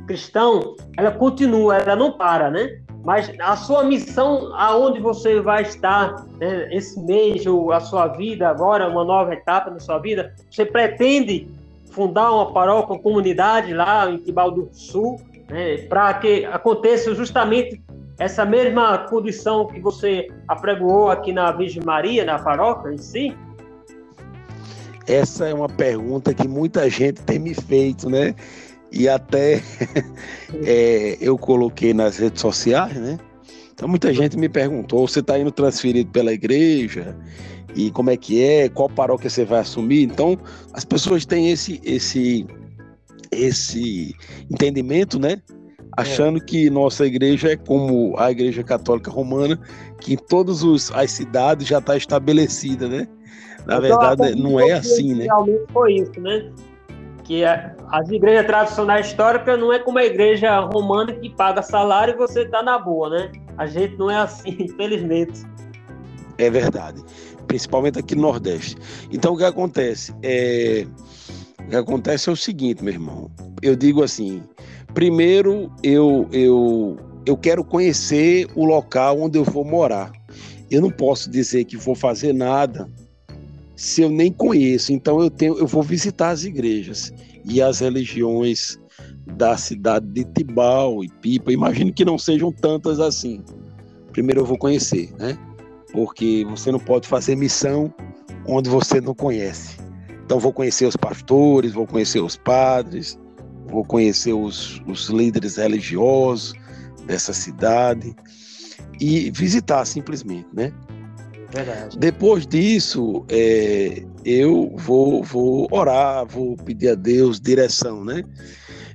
A: cristão, ela continua, ela não para, né? Mas a sua missão, aonde você vai estar né, esse mês ou a sua vida agora, uma nova etapa na sua vida, você pretende fundar uma paróquia, uma comunidade lá em Tibau do Sul, né, para que aconteça justamente essa mesma condição que você apregoou aqui na Virgem Maria, na paróquia em si?
B: Essa é uma pergunta que muita gente tem me feito, né? E até é, eu coloquei nas redes sociais, né? Então muita gente me perguntou: você está indo transferido pela igreja? E como é que é? Qual paróquia você vai assumir? Então as pessoas têm esse, esse esse entendimento, né? Achando é. que nossa igreja é como a igreja católica romana, que em todas as cidades já está estabelecida, né? Na então, verdade, não é assim, né?
A: Realmente foi isso, né? Que as igrejas tradicionais históricas não é como a igreja romana que paga salário e você está na boa, né? A gente não é assim, infelizmente.
B: É verdade. Principalmente aqui no Nordeste. Então, o que acontece? É o que acontece é o seguinte, meu irmão. Eu digo assim: primeiro, eu, eu, eu quero conhecer o local onde eu vou morar. Eu não posso dizer que vou fazer nada se eu nem conheço. Então eu tenho, eu vou visitar as igrejas e as religiões da cidade de Tibau e Pipa. Imagino que não sejam tantas assim. Primeiro eu vou conhecer, né? Porque você não pode fazer missão onde você não conhece. Então vou conhecer os pastores, vou conhecer os padres, vou conhecer os, os líderes religiosos dessa cidade e visitar simplesmente, né? Verdade. Depois disso, é, eu vou, vou orar, vou pedir a Deus direção, né?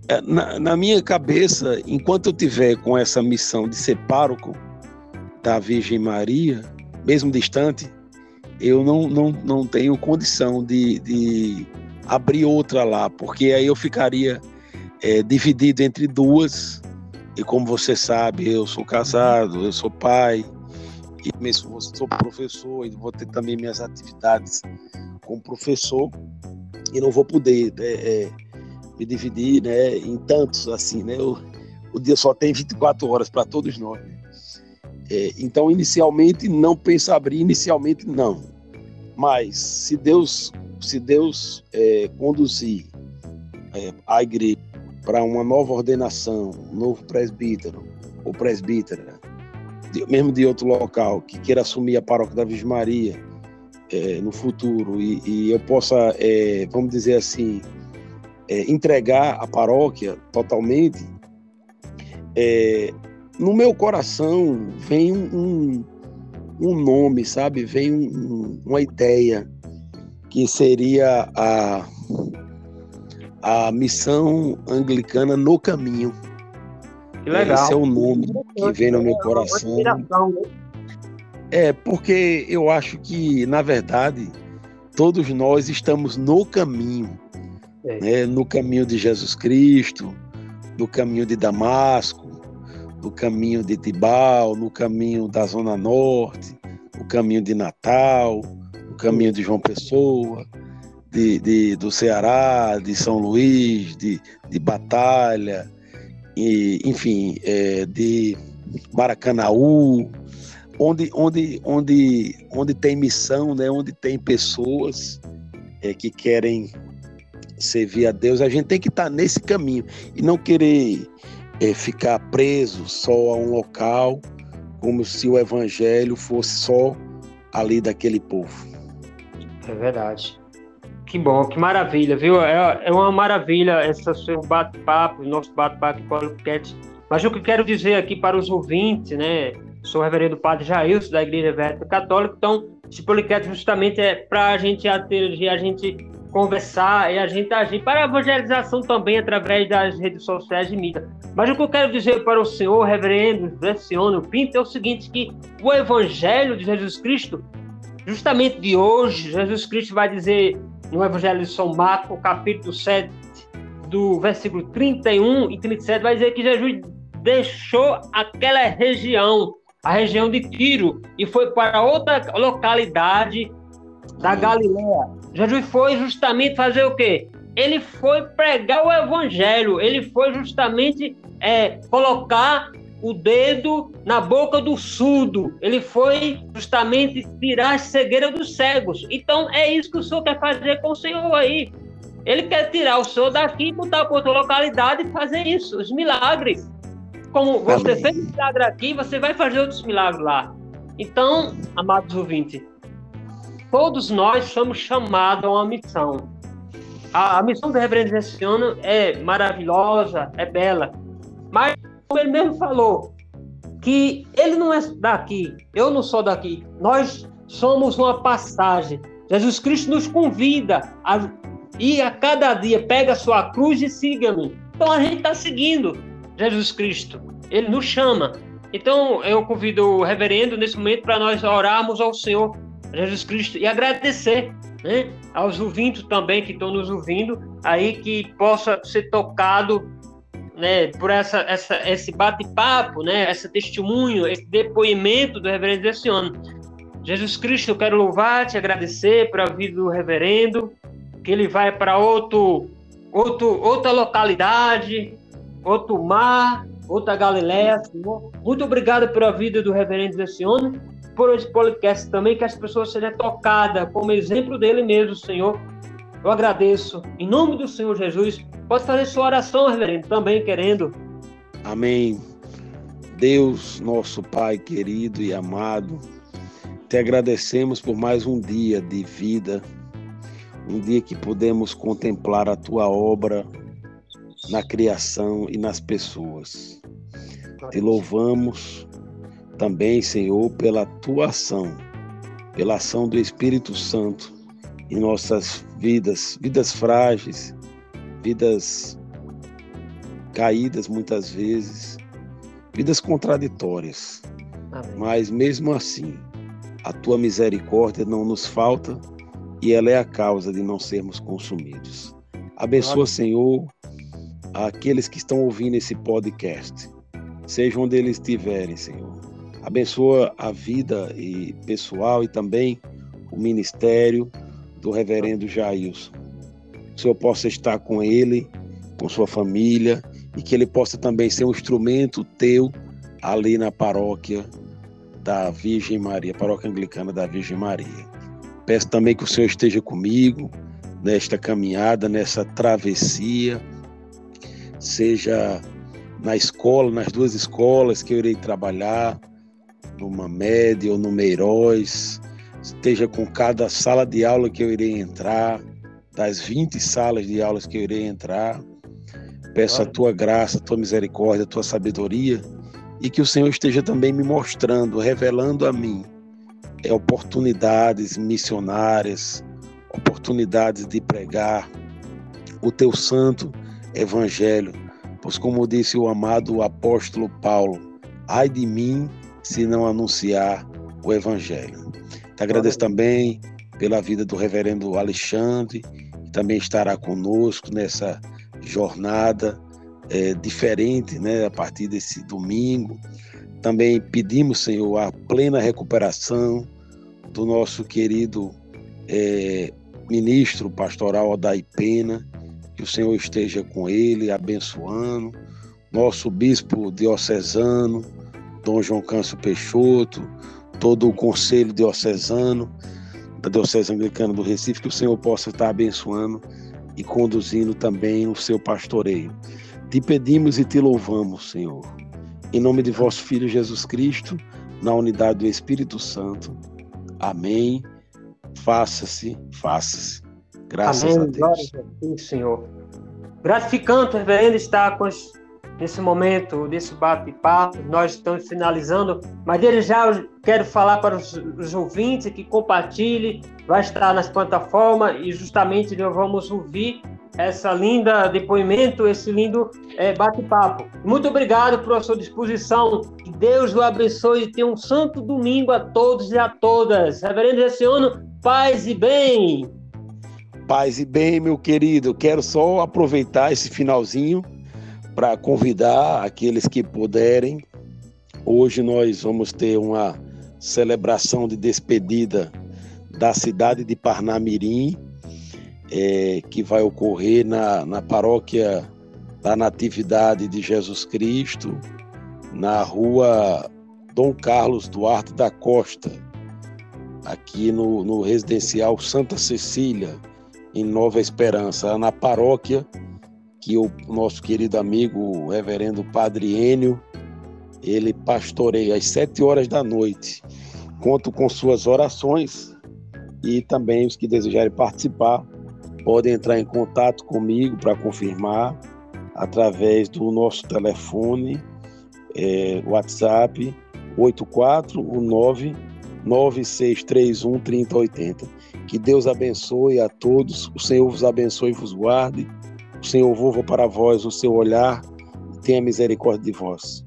B: É, na, na, minha cabeça, enquanto eu tiver com essa missão de ser pároco da Virgem Maria, mesmo distante, eu não, não, não tenho condição de, de abrir outra lá, porque aí eu ficaria é, dividido entre duas. E como você sabe, eu sou casado, eu sou pai, e mesmo sou professor, e vou ter também minhas atividades como professor. e não vou poder né, é, me dividir né, em tantos assim, né? O, o dia só tem 24 horas para todos nós. Né? É, então, inicialmente não penso abrir, inicialmente não. Mas se Deus, se Deus é, conduzir é, a igreja para uma nova ordenação, um novo presbítero ou presbítera, mesmo de outro local, que queira assumir a paróquia da Virgem Maria é, no futuro e, e eu possa, é, vamos dizer assim, é, entregar a paróquia totalmente, no meu coração vem um, um nome, sabe? Vem um, uma ideia que seria a, a missão anglicana no caminho.
A: Que legal.
B: Esse é o nome que vem no meu coração. É, porque eu acho que, na verdade, todos nós estamos no caminho. É. Né? No caminho de Jesus Cristo, no caminho de Damasco, no caminho de Tibau, no caminho da Zona Norte, no caminho de Natal, no caminho de João Pessoa, de, de do Ceará, de São Luís, de, de Batalha, e, enfim, é, de Maracanaú, onde, onde, onde, onde tem missão, né, onde tem pessoas é, que querem servir a Deus, a gente tem que estar tá nesse caminho e não querer é, ficar preso só a um local, como se o evangelho fosse só ali daquele povo.
A: É verdade. Que bom, que maravilha, viu? É, é uma maravilha esse seu bate-papo, nosso bate-papo podcast. Mas o que eu quero dizer aqui para os ouvintes, né? Sou o reverendo Padre Jailson, da Igreja Evangélica Católica, então esse podcast justamente é para a gente atingir, a gente conversar e a gente agir para a evangelização também através das redes sociais de mídia. Mas o que eu quero dizer para o senhor, reverendo Vercione Pinto, é o seguinte, que o evangelho de Jesus Cristo, justamente de hoje, Jesus Cristo vai dizer no evangelho de São Marcos, capítulo 7, do versículo 31 e 37, vai dizer que Jesus deixou aquela região, a região de Tiro, e foi para outra localidade da Galiléia. Jesus foi justamente fazer o quê? Ele foi pregar o evangelho, ele foi justamente é, colocar o dedo na boca do surdo, ele foi justamente tirar a cegueira dos cegos. Então é isso que o senhor quer fazer com o senhor aí. Ele quer tirar o senhor daqui e botar para outra localidade e fazer isso, os milagres. Como você Amém. fez milagre aqui, você vai fazer outros milagres lá. Então, amados ouvintes, todos nós somos chamados a uma missão. A, a missão do Reverendo Gessiano é maravilhosa, é bela. Mas, como ele mesmo falou, que ele não é daqui, eu não sou daqui. Nós somos uma passagem. Jesus Cristo nos convida a ir a cada dia, pega a sua cruz e siga-me. Então a gente está seguindo Jesus Cristo. Ele nos chama. Então eu convido o reverendo nesse momento para nós orarmos ao Senhor Jesus Cristo e agradecer né, aos ouvintes também que estão nos ouvindo aí que possa ser tocado né, por essa, essa esse bate-papo, né, esse testemunho, esse depoimento do reverendo desse ano. Jesus Cristo, eu quero louvar, te agradecer para a vida do reverendo, que ele vai para outro, outro, outra localidade, outro mar, outra Galiléia, Senhor. Muito obrigado pela vida do reverendo desse ano por esse podcast também, que as pessoas sejam tocadas como exemplo dele mesmo, Senhor. Eu agradeço. Em nome do Senhor Jesus, pode fazer sua oração, reverendo, também querendo.
B: Amém. Deus, nosso Pai querido e amado, te agradecemos por mais um dia de vida, um dia que podemos contemplar a tua obra na criação e nas pessoas. Te louvamos também, Senhor, pela tua ação, pela ação do Espírito Santo em nossas vidas, vidas frágeis, vidas caídas muitas vezes, vidas contraditórias. Amém. Mas mesmo assim, a tua misericórdia não nos falta e ela é a causa de não sermos consumidos. Abençoa, Senhor, aqueles que estão ouvindo esse podcast, seja onde eles estiverem, Senhor Abençoa a vida e pessoal e também o ministério do reverendo Jailson. o Senhor possa estar com ele, com sua família, e que ele possa também ser um instrumento teu ali na paróquia da Virgem Maria, paróquia anglicana da Virgem Maria. Peço também que o Senhor esteja comigo nesta caminhada, nessa travessia, seja na escola, nas duas escolas que eu irei trabalhar, numa média ou no Meiróis, esteja com cada sala de aula que eu irei entrar, das 20 salas de aulas que eu irei entrar. Peço a tua graça, a tua misericórdia, a tua sabedoria e que o Senhor esteja também me mostrando, revelando a mim é, oportunidades missionárias, oportunidades de pregar o teu santo evangelho. Pois, como disse o amado apóstolo Paulo, ai de mim se não anunciar o evangelho. Te agradeço também pela vida do reverendo Alexandre, que também estará conosco nessa jornada é, diferente, né, a partir desse domingo. Também pedimos, Senhor, a plena recuperação do nosso querido é, ministro pastoral Odai Pena, que o Senhor esteja com ele, abençoando. Nosso bispo diocesano, Dom João Câncio Peixoto, todo o conselho diocesano da Diocese Anglicana do Recife, que o Senhor possa estar abençoando e conduzindo também o seu pastoreio. Te pedimos e te louvamos, Senhor. Em nome de vosso Filho Jesus Cristo, na unidade do Espírito Santo. Amém. Faça-se, faça-se. Graças Amém. a Deus. Glória a
A: ti, Senhor. Gratificante, reverendo, estar com nesse momento, desse bate-papo. Nós estamos finalizando, mas desde já eu quero falar para os, os ouvintes que compartilhe, vai estar nas plataformas e justamente nós vamos ouvir essa linda depoimento, esse lindo é, bate-papo. Muito obrigado pela sua disposição. Que Deus o abençoe e tenha um santo domingo a todos e a todas. Reverendo Reciano, paz e bem.
B: Paz e bem, meu querido. Quero só aproveitar esse finalzinho para convidar aqueles que puderem. Hoje nós vamos ter uma celebração de despedida da cidade de Parnamirim é, que vai ocorrer na, na paróquia da Natividade de Jesus Cristo, na rua Dom Carlos Duarte da Costa, aqui no, no residencial Santa Cecília, em Nova Esperança, na paróquia que o nosso querido amigo, reverendo Padre Enio, ele pastoreia às sete horas da noite. Conto com suas orações e também os que desejarem participar podem entrar em contato comigo para confirmar através do nosso telefone, é, WhatsApp 849 9631 3080. Que Deus abençoe a todos, o Senhor vos abençoe e vos guarde, o Senhor volva para vós o seu olhar e tenha misericórdia de vós.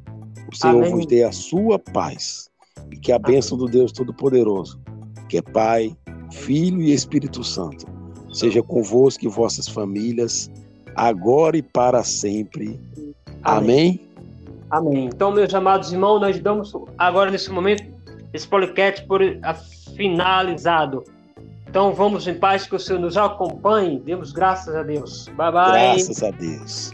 B: O Senhor Amém. vos dê a sua paz e que a bênção do Deus Todo-Poderoso, que é Pai, Filho e Espírito Santo, seja convosco e vossas famílias, agora e para sempre. Amém.
A: Amém. Então, meus amados irmãos, nós damos agora nesse momento esse podcast por finalizado. Então, vamos em paz, que o Senhor nos acompanhe. Demos graças a Deus. Bye, bye.
B: Graças a Deus.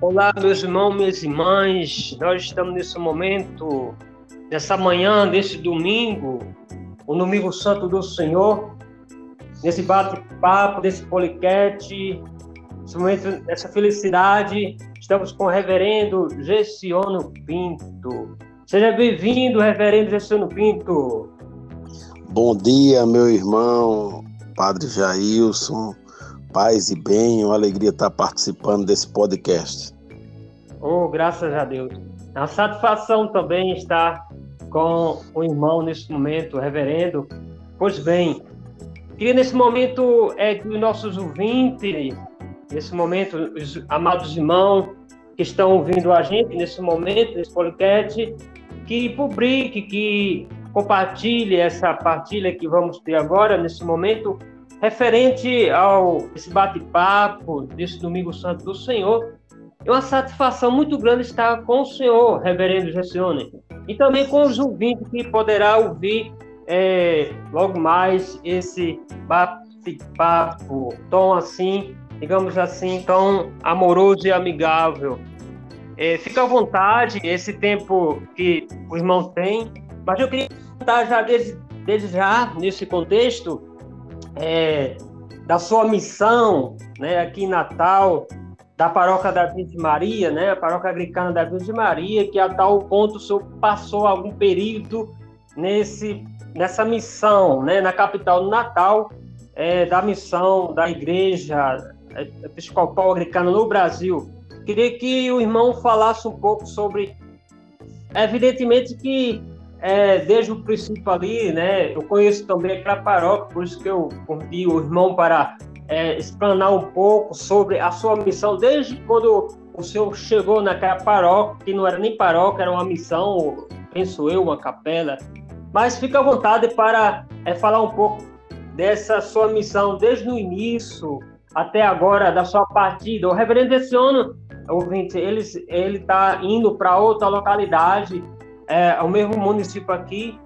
A: Olá, meus irmãos, minhas irmãs. Nós estamos nesse momento, nessa manhã, desse domingo, o domingo santo do Senhor, nesse bate-papo, desse poliquete, nesse momento, nessa felicidade. Estamos com o reverendo Gessiono Pinto. Seja bem-vindo, reverendo Gessiono Pinto.
B: Bom dia, meu irmão, Padre Jailson. Paz e bem, uma alegria estar participando desse podcast.
A: Oh, graças a Deus. É uma satisfação também estar com o irmão nesse momento, o reverendo. Pois bem, queria nesse momento é, que os nossos ouvintes, nesse momento, os amados irmãos que estão ouvindo a gente nesse momento, nesse podcast, que publique, que compartilhe essa partilha que vamos ter agora, nesse momento, referente ao esse bate-papo desse Domingo Santo do Senhor, é uma satisfação muito grande estar com o senhor, reverendo Gessione, e também com os ouvintes que poderá ouvir é, logo mais esse bate-papo tão assim, digamos assim, tão amoroso e amigável. É, fica à vontade, esse tempo que o irmão tem, mas eu queria contar já desde, desde já, nesse contexto, é, da sua missão né, aqui em Natal, da paróquia da Virgem Maria, né, a paróquia anglicana da Virgem Maria, que a tal ponto o senhor passou algum período nesse, nessa missão, né, na capital do Natal, é, da missão da Igreja Episcopal Anglicana no Brasil. Queria que o irmão falasse um pouco sobre. Evidentemente que é, desde o princípio ali, né, eu conheço também aquela paróquia, por isso que eu convidei o irmão para é, explanar um pouco sobre a sua missão, desde quando o senhor chegou naquela paróquia, que não era nem paróquia, era uma missão, penso eu, uma capela. Mas fica à vontade para é, falar um pouco dessa sua missão, desde o início até agora, da sua partida. O reverendo esse ano, ouvinte, ele está indo para outra localidade, é, o mesmo município aqui,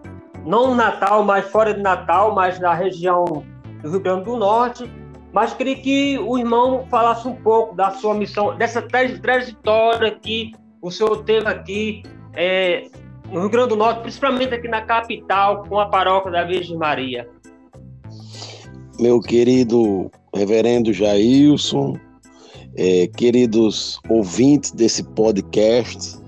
A: não Natal, mas fora de Natal, mas na região do Rio Grande do Norte, mas queria que o irmão falasse um pouco da sua missão, dessa trajetória que o senhor teve aqui é, no Rio Grande do Norte, principalmente aqui na capital, com a paróquia da Virgem Maria.
B: Meu querido reverendo Jailson, é, queridos ouvintes desse podcast,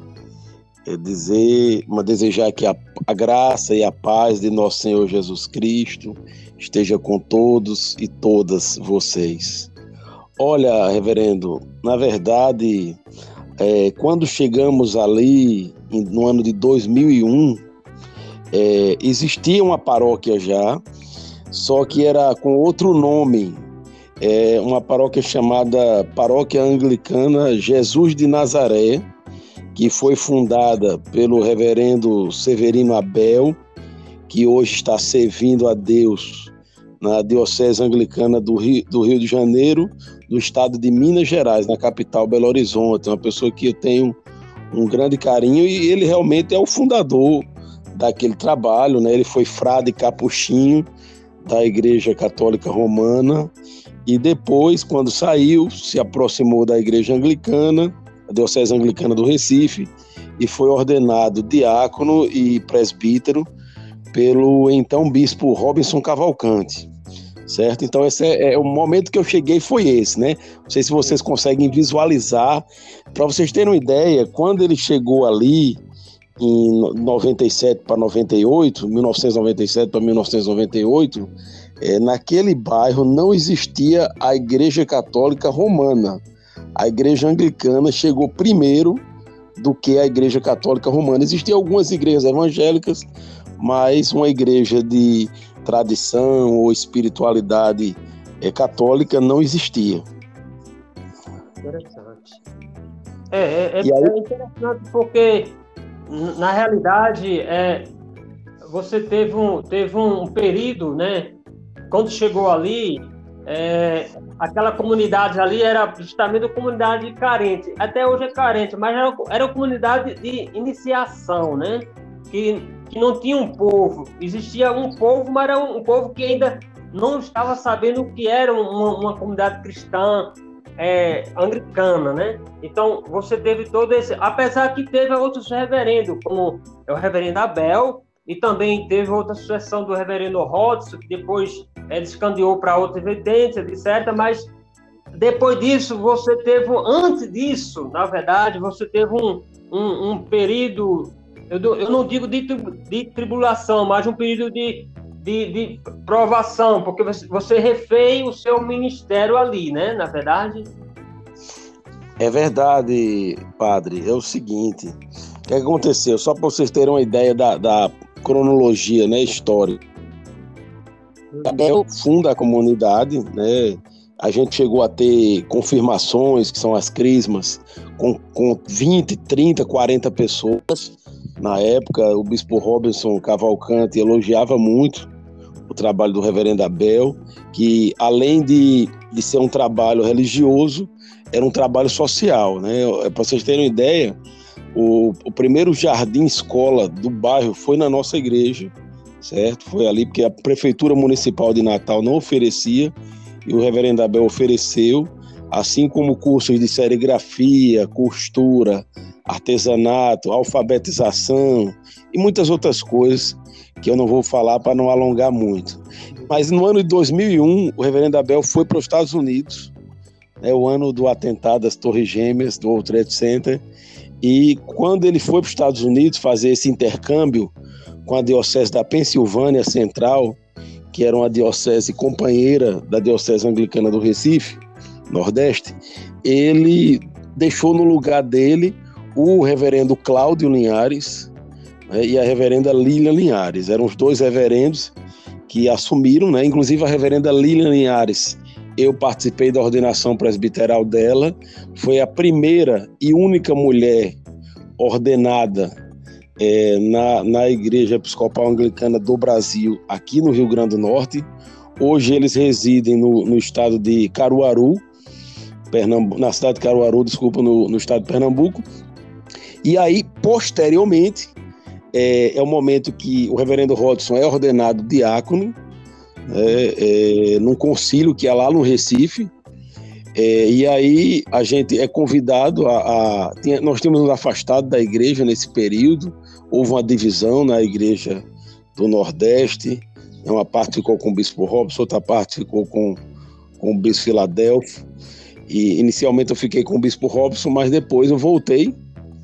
B: é dizer, desejar que a, a graça e a paz de nosso Senhor Jesus Cristo esteja com todos e todas vocês. Olha, reverendo, na verdade, é, quando chegamos ali no ano de 2001, é, existia uma paróquia já, só que era com outro nome, é, uma paróquia chamada Paróquia Anglicana Jesus de Nazaré, que foi fundada pelo reverendo Severino Abel, que hoje está servindo a Deus na Diocese Anglicana do Rio, do Rio de Janeiro, do estado de Minas Gerais, na capital Belo Horizonte. Uma pessoa que eu tenho um grande carinho e ele realmente é o fundador daquele trabalho, né? Ele foi frade capuchinho da Igreja Católica Romana e depois, quando saiu, se aproximou da Igreja Anglicana a Diocese Anglicana do Recife, e foi ordenado diácono e presbítero pelo então bispo Robinson Cavalcante. Certo? Então, esse é, é, o momento que eu cheguei foi esse, né? Não sei se vocês conseguem visualizar. Para vocês terem uma ideia, quando ele chegou ali em 97 para 98, 1997 para 1998, é, naquele bairro não existia a Igreja Católica Romana a igreja anglicana chegou primeiro do que a igreja católica romana. Existiam algumas igrejas evangélicas, mas uma igreja de tradição ou espiritualidade é, católica não existia.
A: Interessante. É, é, é, aí... interessante porque, na realidade, é, você teve um, teve um período, né? Quando chegou ali, é, aquela comunidade ali era justamente uma comunidade carente. Até hoje é carente, mas era, era uma comunidade de iniciação, né? Que, que não tinha um povo. Existia um povo, mas era um, povo que ainda não estava sabendo o que era uma, uma comunidade cristã é, anglicana, né? Então você teve todo esse, apesar que teve outros reverendos, como é o reverendo Abel, e também teve outra sucessão do reverendo Hodson, que depois é, descandeou para outra evidência, etc. Mas depois disso, você teve, antes disso, na verdade, você teve um, um, um período, eu, eu, não digo de, de tribulação, mas um período de, de, de provação, porque você, refez o seu ministério ali, né? Na verdade.
B: É verdade, padre. É o seguinte: o que aconteceu? Só para vocês terem uma ideia da, da cronologia né, histórica. Abel funda a comunidade, né? A gente chegou a ter confirmações, que são as crismas, com, com 20, 30, 40 pessoas. Na época, o bispo Robinson Cavalcante elogiava muito o trabalho do reverendo Abel, que além de, de ser um trabalho religioso, era um trabalho social. Né? Para vocês terem uma ideia, o, o primeiro jardim escola do bairro foi na nossa igreja, certo? Foi ali porque a Prefeitura Municipal de Natal não oferecia e o reverendo Abel ofereceu, assim como cursos de serigrafia, costura, artesanato, alfabetização e muitas outras coisas que eu não vou falar para não alongar muito. Mas no ano de 2001, o reverendo Abel foi para os Estados Unidos, é o ano do atentado das Torres Gêmeas, do World Trade Center, e quando ele foi para os Estados Unidos fazer esse intercâmbio com a Diocese da Pensilvânia Central, que era uma diocese companheira da Diocese Anglicana do Recife, Nordeste, ele deixou no lugar dele o reverendo Cláudio Linhares né, e a reverenda Lília Linhares. Eram os dois reverendos que assumiram, né? inclusive a reverenda Lília Linhares eu participei da ordenação presbiteral dela, foi a primeira e única mulher ordenada é, na, na Igreja Episcopal Anglicana do Brasil, aqui no Rio Grande do Norte. Hoje eles residem no, no estado de Caruaru, Na cidade de Caruaru, desculpa, no, no estado de Pernambuco. E aí, posteriormente, é, é o momento que o reverendo Rodson é ordenado diácono, é, é, num concílio que é lá no Recife. É, e aí a gente é convidado a. a tinha, nós temos nos afastado da igreja nesse período, houve uma divisão na igreja do Nordeste, uma parte ficou com o bispo Robson, outra parte ficou com, com o bispo Filadélfio. E inicialmente eu fiquei com o bispo Robson, mas depois eu voltei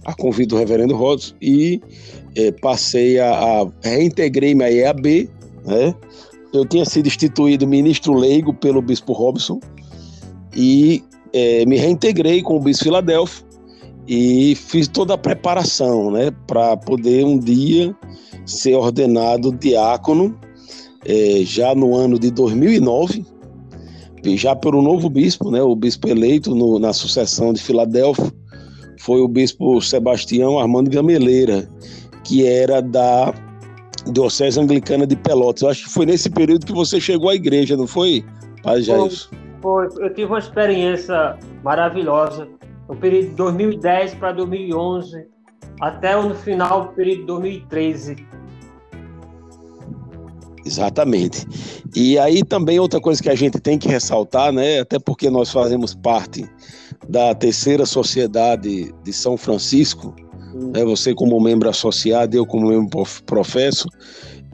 B: a convite do reverendo Robson e é, passei a, a reintegrei-me à EAB, né? eu tinha sido instituído ministro leigo pelo bispo Robson e é, me reintegrei com o bispo Filadélfio e fiz toda a preparação, né, para poder um dia ser ordenado diácono, é, já no ano de 2009, já pelo novo bispo, né, o bispo eleito no, na sucessão de Filadélfia, foi o bispo Sebastião Armando Gameleira, que era da Diocese Anglicana de Pelotas. Eu acho que foi nesse período que você chegou à igreja, não foi, Padre Jailson?
A: Foi, foi. Eu tive uma experiência maravilhosa. No período de 2010 para 2011, até o final do período de 2013.
B: Exatamente. E aí também outra coisa que a gente tem que ressaltar, né, até porque nós fazemos parte da terceira sociedade de São Francisco, né, você como membro associado, eu como membro professo,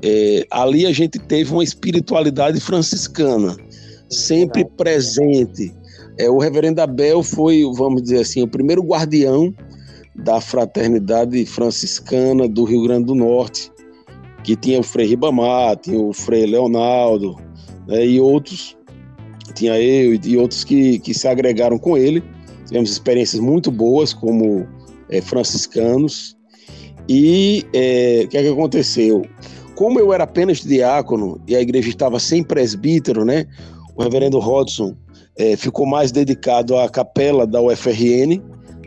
B: é, ali a gente teve uma espiritualidade franciscana, sempre presente. É, o reverendo Abel foi, vamos dizer assim, o primeiro guardião da fraternidade franciscana do Rio Grande do Norte, que tinha o Frei Ribamar, tinha o Frei Leonardo né, e outros, tinha eu e outros que, que se agregaram com ele. Tivemos experiências muito boas como é, franciscanos. E é, o que, é que aconteceu? Como eu era apenas diácono e a igreja estava sem presbítero, né? O reverendo Rodson é, ficou mais dedicado à capela da UFRN,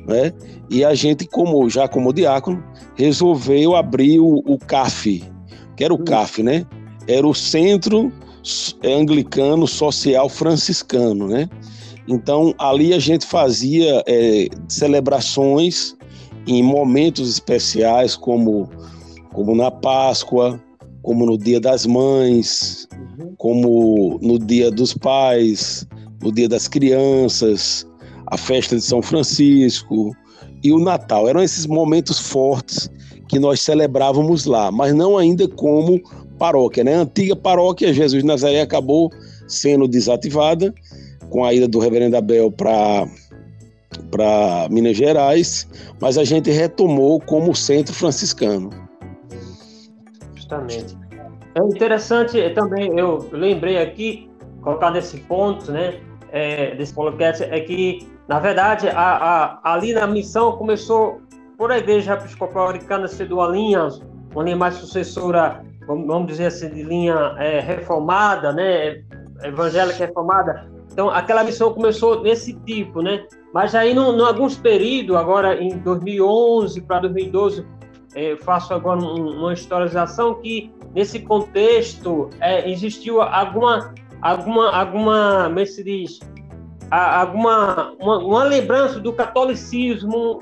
B: né? E a gente, como já como diácono, resolveu abrir o, o CAF, que era o hum. CAF, né? Era o Centro Anglicano Social Franciscano, né? Então ali a gente fazia é, celebrações em momentos especiais, como, como na Páscoa, como no Dia das Mães, uhum. como no Dia dos Pais, no Dia das Crianças, a festa de São Francisco e o Natal. Eram esses momentos fortes que nós celebrávamos lá, mas não ainda como paróquia. Né? A antiga paróquia Jesus Nazaré acabou sendo desativada com a ida do reverendo Abel para para Minas Gerais, mas a gente retomou como centro franciscano.
A: Justamente. É interessante também, eu lembrei aqui, colocar nesse ponto, né, é, desse podcast, é que, na verdade, a, a, ali na missão começou por a Igreja Episcopal Americana ser uma linha, uma linha mais sucessora, vamos, vamos dizer assim, de linha é, reformada, né, evangélica reformada, então, aquela missão começou nesse tipo, né? Mas aí, em alguns períodos, agora em 2011 para 2012, é, faço agora um, uma historização que nesse contexto, é, existiu alguma, alguma, alguma, como é se diz, alguma uma, uma, lembrança do catolicismo,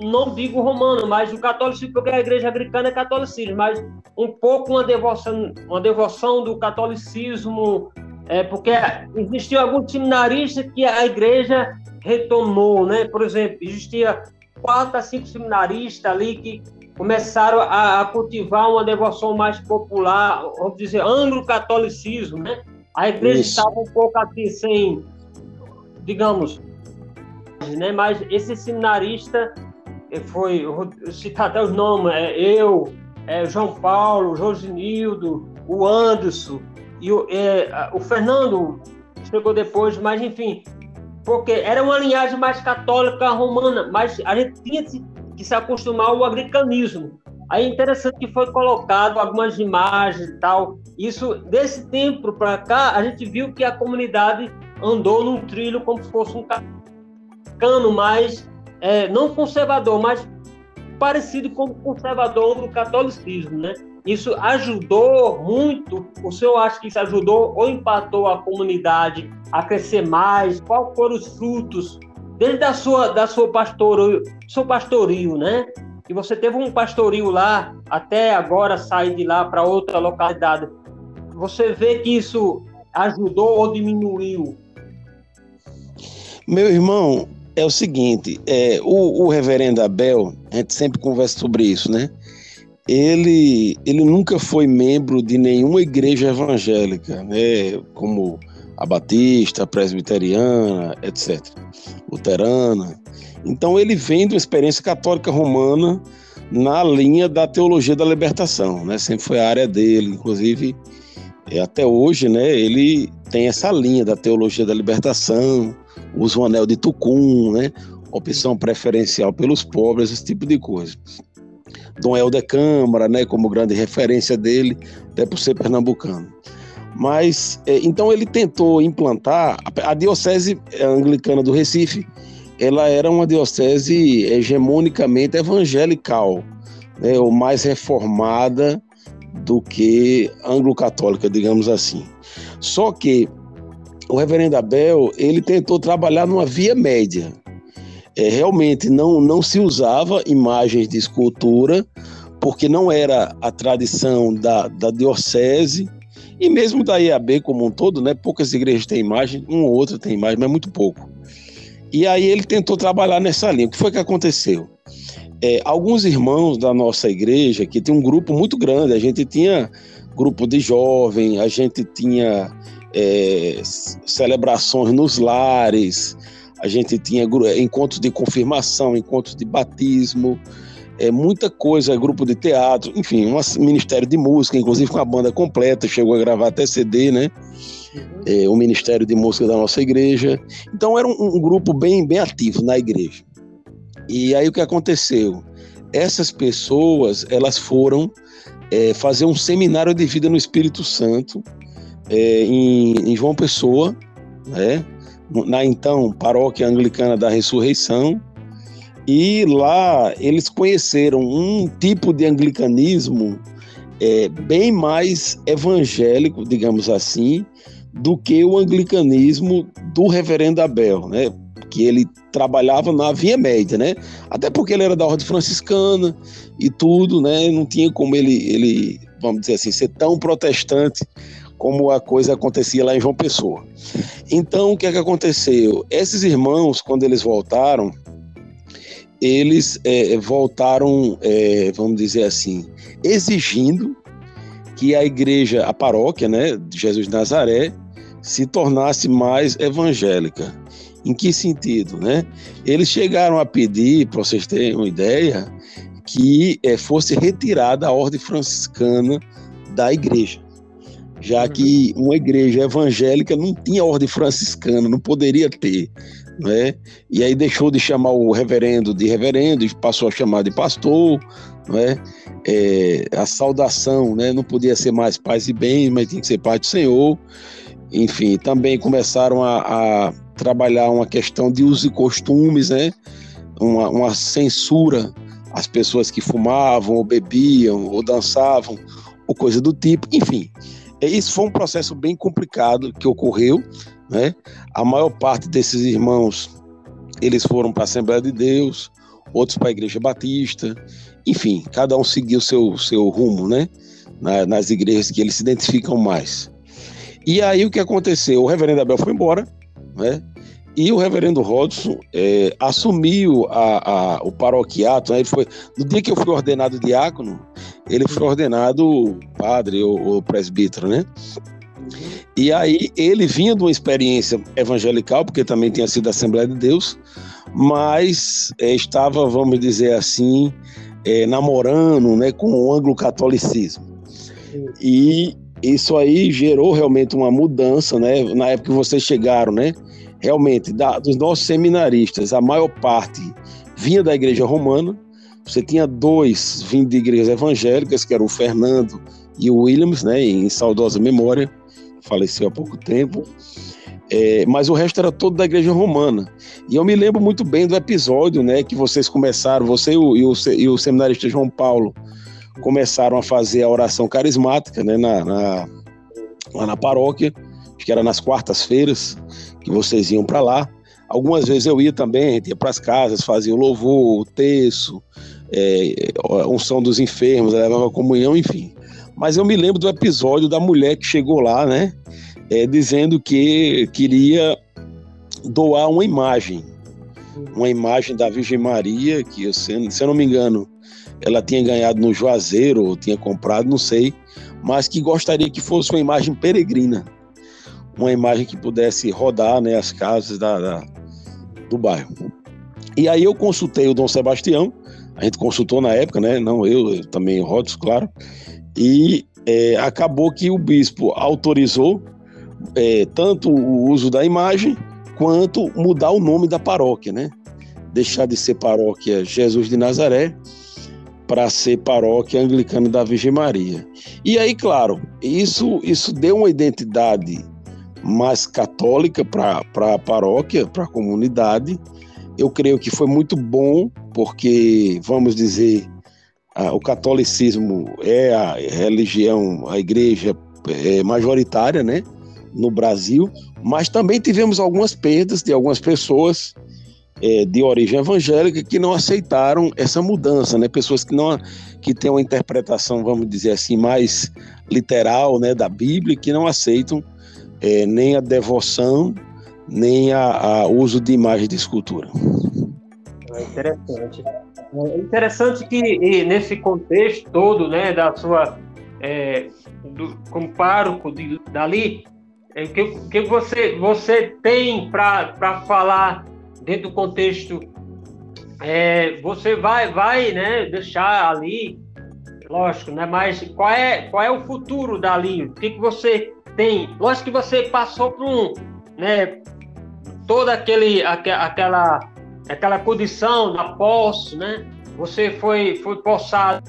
A: não digo romano, mas o catolicismo, porque a igreja anglicana é catolicismo, mas um pouco uma devoção, uma devoção do catolicismo, é, porque existiam alguns seminaristas que a igreja retomou, né? Por exemplo, existia quatro a cinco seminaristas ali que começaram a, a cultivar uma devoção mais popular, vamos dizer, anglo-catolicismo, né? A igreja Isso. estava um pouco assim, sem, digamos, né? Mas esse seminarista foi, citar até os nomes, é, eu, é, João Paulo, Josinildo, o Anderson e o, é, o Fernando chegou depois, mas enfim, porque era uma linhagem mais católica romana, mas a gente tinha que se acostumar ao agricanismo. Aí é interessante que foi colocado algumas imagens e tal. Isso, desse tempo para cá, a gente viu que a comunidade andou num trilho como se fosse um cano mais, é, não conservador, mas parecido com o conservador do catolicismo, né? Isso ajudou muito. O senhor acha que isso ajudou ou empatou a comunidade a crescer mais? Quais foram os frutos desde a sua da sua pastorio, seu pastorio, né? E você teve um pastorio lá até agora sair de lá para outra localidade. Você vê que isso ajudou ou diminuiu?
B: Meu irmão, é o seguinte, é, o, o reverendo Abel, a gente sempre conversa sobre isso, né? ele, ele nunca foi membro de nenhuma igreja evangélica, né, como a Batista, a Presbiteriana, etc., Luterana. Então ele vem de uma experiência católica romana na linha da teologia da libertação, né? Sempre foi a área dele, inclusive é, até hoje, né? Ele tem essa linha da teologia da libertação, usa o anel de Tucum, né? Opção preferencial pelos pobres, esse tipo de coisa. Dom Helder Câmara, né, como grande referência dele, até por ser pernambucano. Mas, é, então ele tentou implantar, a diocese anglicana do Recife, ela era uma diocese hegemonicamente evangelical, né, ou mais reformada do que anglo-católica, digamos assim. Só que o reverendo Abel, ele tentou trabalhar numa via média, é, realmente não, não se usava imagens de escultura, porque não era a tradição da, da diocese e mesmo da IAB como um todo, né? Poucas igrejas têm imagem, um ou outro tem imagem, mas muito pouco. E aí ele tentou trabalhar nessa linha. O que foi que aconteceu? É, alguns irmãos da nossa igreja, que tem um grupo muito grande, a gente tinha grupo de jovem, a gente tinha é, celebrações nos lares, a gente tinha encontros de confirmação, encontros de batismo, é, muita coisa, grupo de teatro, enfim, um ministério de música, inclusive com a banda completa, chegou a gravar até CD, né? Uhum. É, o Ministério de Música da nossa igreja. Então era um, um, grupo bem, bem ativo na igreja. E aí o que aconteceu? Essas pessoas, elas foram é, fazer um seminário de vida no Espírito Santo é, em, em João Pessoa, né? na então paróquia anglicana da Ressurreição, e lá eles conheceram um tipo de anglicanismo é, bem mais evangélico, digamos assim, do que o anglicanismo do reverendo Abel, né? Que ele trabalhava na Via Média, né? Até porque ele era da ordem franciscana e tudo, né? Não tinha como ele, ele vamos dizer assim, ser tão protestante como a coisa acontecia lá em João Pessoa. Então, o que é que aconteceu? Esses irmãos, quando eles voltaram, eles é, voltaram, é, vamos dizer assim, exigindo que a igreja, a paróquia, né, de Jesus de Nazaré, se tornasse mais evangélica. Em que sentido, né? Eles chegaram a pedir, para vocês terem uma ideia, que é, fosse retirada a ordem franciscana da igreja já que uma igreja evangélica não tinha ordem franciscana, não poderia ter, né? E aí deixou de chamar o reverendo de reverendo e passou a chamar de pastor, né? É, a saudação, né? Não podia ser mais paz e bem, mas tinha que ser paz do Senhor. Enfim, também começaram a, a trabalhar uma questão de usos e costumes, né? Uma, uma censura às pessoas que fumavam ou bebiam ou dançavam ou coisa do tipo, enfim. É, isso foi um processo bem complicado que ocorreu, né? A maior parte desses irmãos, eles foram para a Assembleia de Deus, outros para a Igreja Batista, enfim, cada um seguiu seu seu rumo, né? nas igrejas que eles se identificam mais. E aí o que aconteceu? O reverendo Abel foi embora, né? E o reverendo Rodson é, assumiu a, a, o paroquiato. Né? Ele foi, no dia que eu fui ordenado diácono, ele foi ordenado padre ou, ou presbítero, né? E aí ele vinha de uma experiência evangelical, porque também tinha sido Assembleia de Deus, mas é, estava, vamos dizer assim, é, namorando né, com o anglo-catolicismo. E isso aí gerou realmente uma mudança, né? Na época que vocês chegaram, né? Realmente, da, dos nossos seminaristas, a maior parte vinha da igreja romana. Você tinha dois vindo de igrejas evangélicas, que eram o Fernando e o Williams, né? Em saudosa memória, faleceu há pouco tempo. É, mas o resto era todo da igreja romana. E eu me lembro muito bem do episódio, né? Que vocês começaram, você e o, e o, e o seminarista João Paulo começaram a fazer a oração carismática né, na, na, lá na paróquia, acho que era nas quartas-feiras que vocês iam para lá. Algumas vezes eu ia também, ia para as casas, fazia o louvor, o terço, é, unção dos enfermos, levava comunhão, enfim. Mas eu me lembro do episódio da mulher que chegou lá, né, é, dizendo que queria doar uma imagem, uma imagem da Virgem Maria, que se, se eu não me engano, ela tinha ganhado no Juazeiro, ou tinha comprado, não sei, mas que gostaria que fosse uma imagem peregrina, uma imagem que pudesse rodar né, as casas da, da, do bairro. E aí eu consultei o Dom Sebastião, a gente consultou na época, né? Não eu, eu também Rodos, claro, e é, acabou que o bispo autorizou é, tanto o uso da imagem quanto mudar o nome da paróquia, né? Deixar de ser paróquia Jesus de Nazaré para ser paróquia anglicana da Virgem Maria. E aí, claro, isso, isso deu uma identidade mais católica para a paróquia, para a comunidade. Eu creio que foi muito bom, porque, vamos dizer, a, o catolicismo é a religião, a igreja é majoritária, né, no Brasil, mas também tivemos algumas perdas de algumas pessoas é, de origem evangélica que não aceitaram essa mudança, né? Pessoas que não que têm uma interpretação, vamos dizer assim, mais literal, né, da Bíblia, que não aceitam é, nem a devoção, nem a, uso de imagem de escultura.
A: É interessante. É interessante que nesse contexto todo, né, da sua é, do, como pároco de, dali, é, que, que você você tem para falar dentro do contexto, é, você vai, vai né, deixar ali, lógico, né, mas qual é, qual é o futuro dali? O que, que você tem? Lógico que você passou por um, né, toda aquele, aquela, aquela condição da posse, né? Você foi, foi possado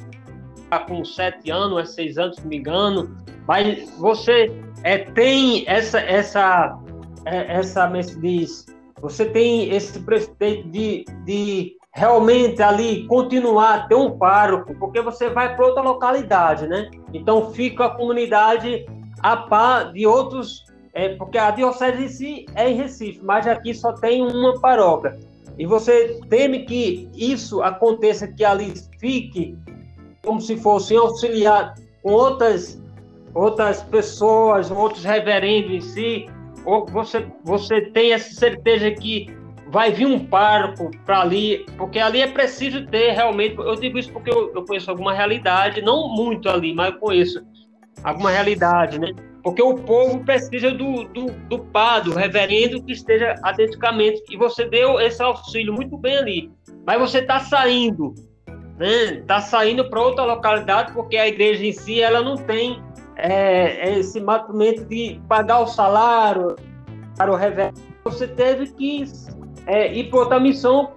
A: com sete anos, é seis anos, se não me engano, mas você é, tem essa, essa, é, essa, como é se diz, você tem esse preceito de, de realmente ali continuar, ter um pároco, porque você vai para outra localidade, né? Então fica a comunidade a par de outros, é, porque a diocese em si é em Recife, mas aqui só tem uma paróquia. E você teme que isso aconteça, que ali fique como se fosse auxiliar com outras, outras pessoas, outros reverendos em si, ou você, você tem essa certeza que vai vir um parco para ali, porque ali é preciso ter realmente. Eu digo isso porque eu, eu, conheço alguma realidade, não muito ali, mas eu conheço alguma realidade, né? Porque o povo precisa do, do, do padre, do reverendo que esteja atenticamente. E você deu esse auxílio muito bem ali. Mas você está saindo, né? Está saindo para outra localidade porque a igreja em si ela não tem é, é, esse matumento de pagar o salário para o reverendo, você teve que é, ir para outra missão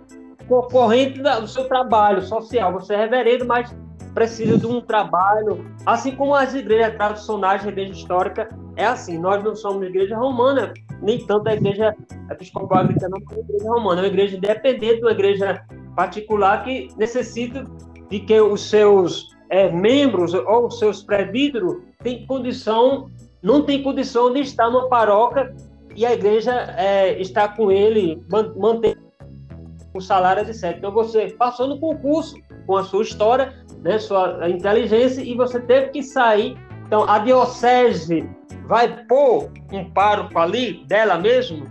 A: concorrente do seu trabalho social. Você é reverendo, mas precisa de um trabalho, assim como as igrejas tradicionais, a igreja histórica, é assim. Nós não somos igreja romana, nem tanto a igreja episcopal anglicana, como a igreja romana. É uma igreja independente, uma igreja particular que necessita de que os seus é, membros ou seus presbíteros têm condição, não tem condição de estar numa paróquia e a igreja é, está com ele, manter o salário certo. Então você passou no concurso com a sua história, né, sua inteligência, e você teve que sair. Então a diocese vai pôr um pároco ali dela mesmo?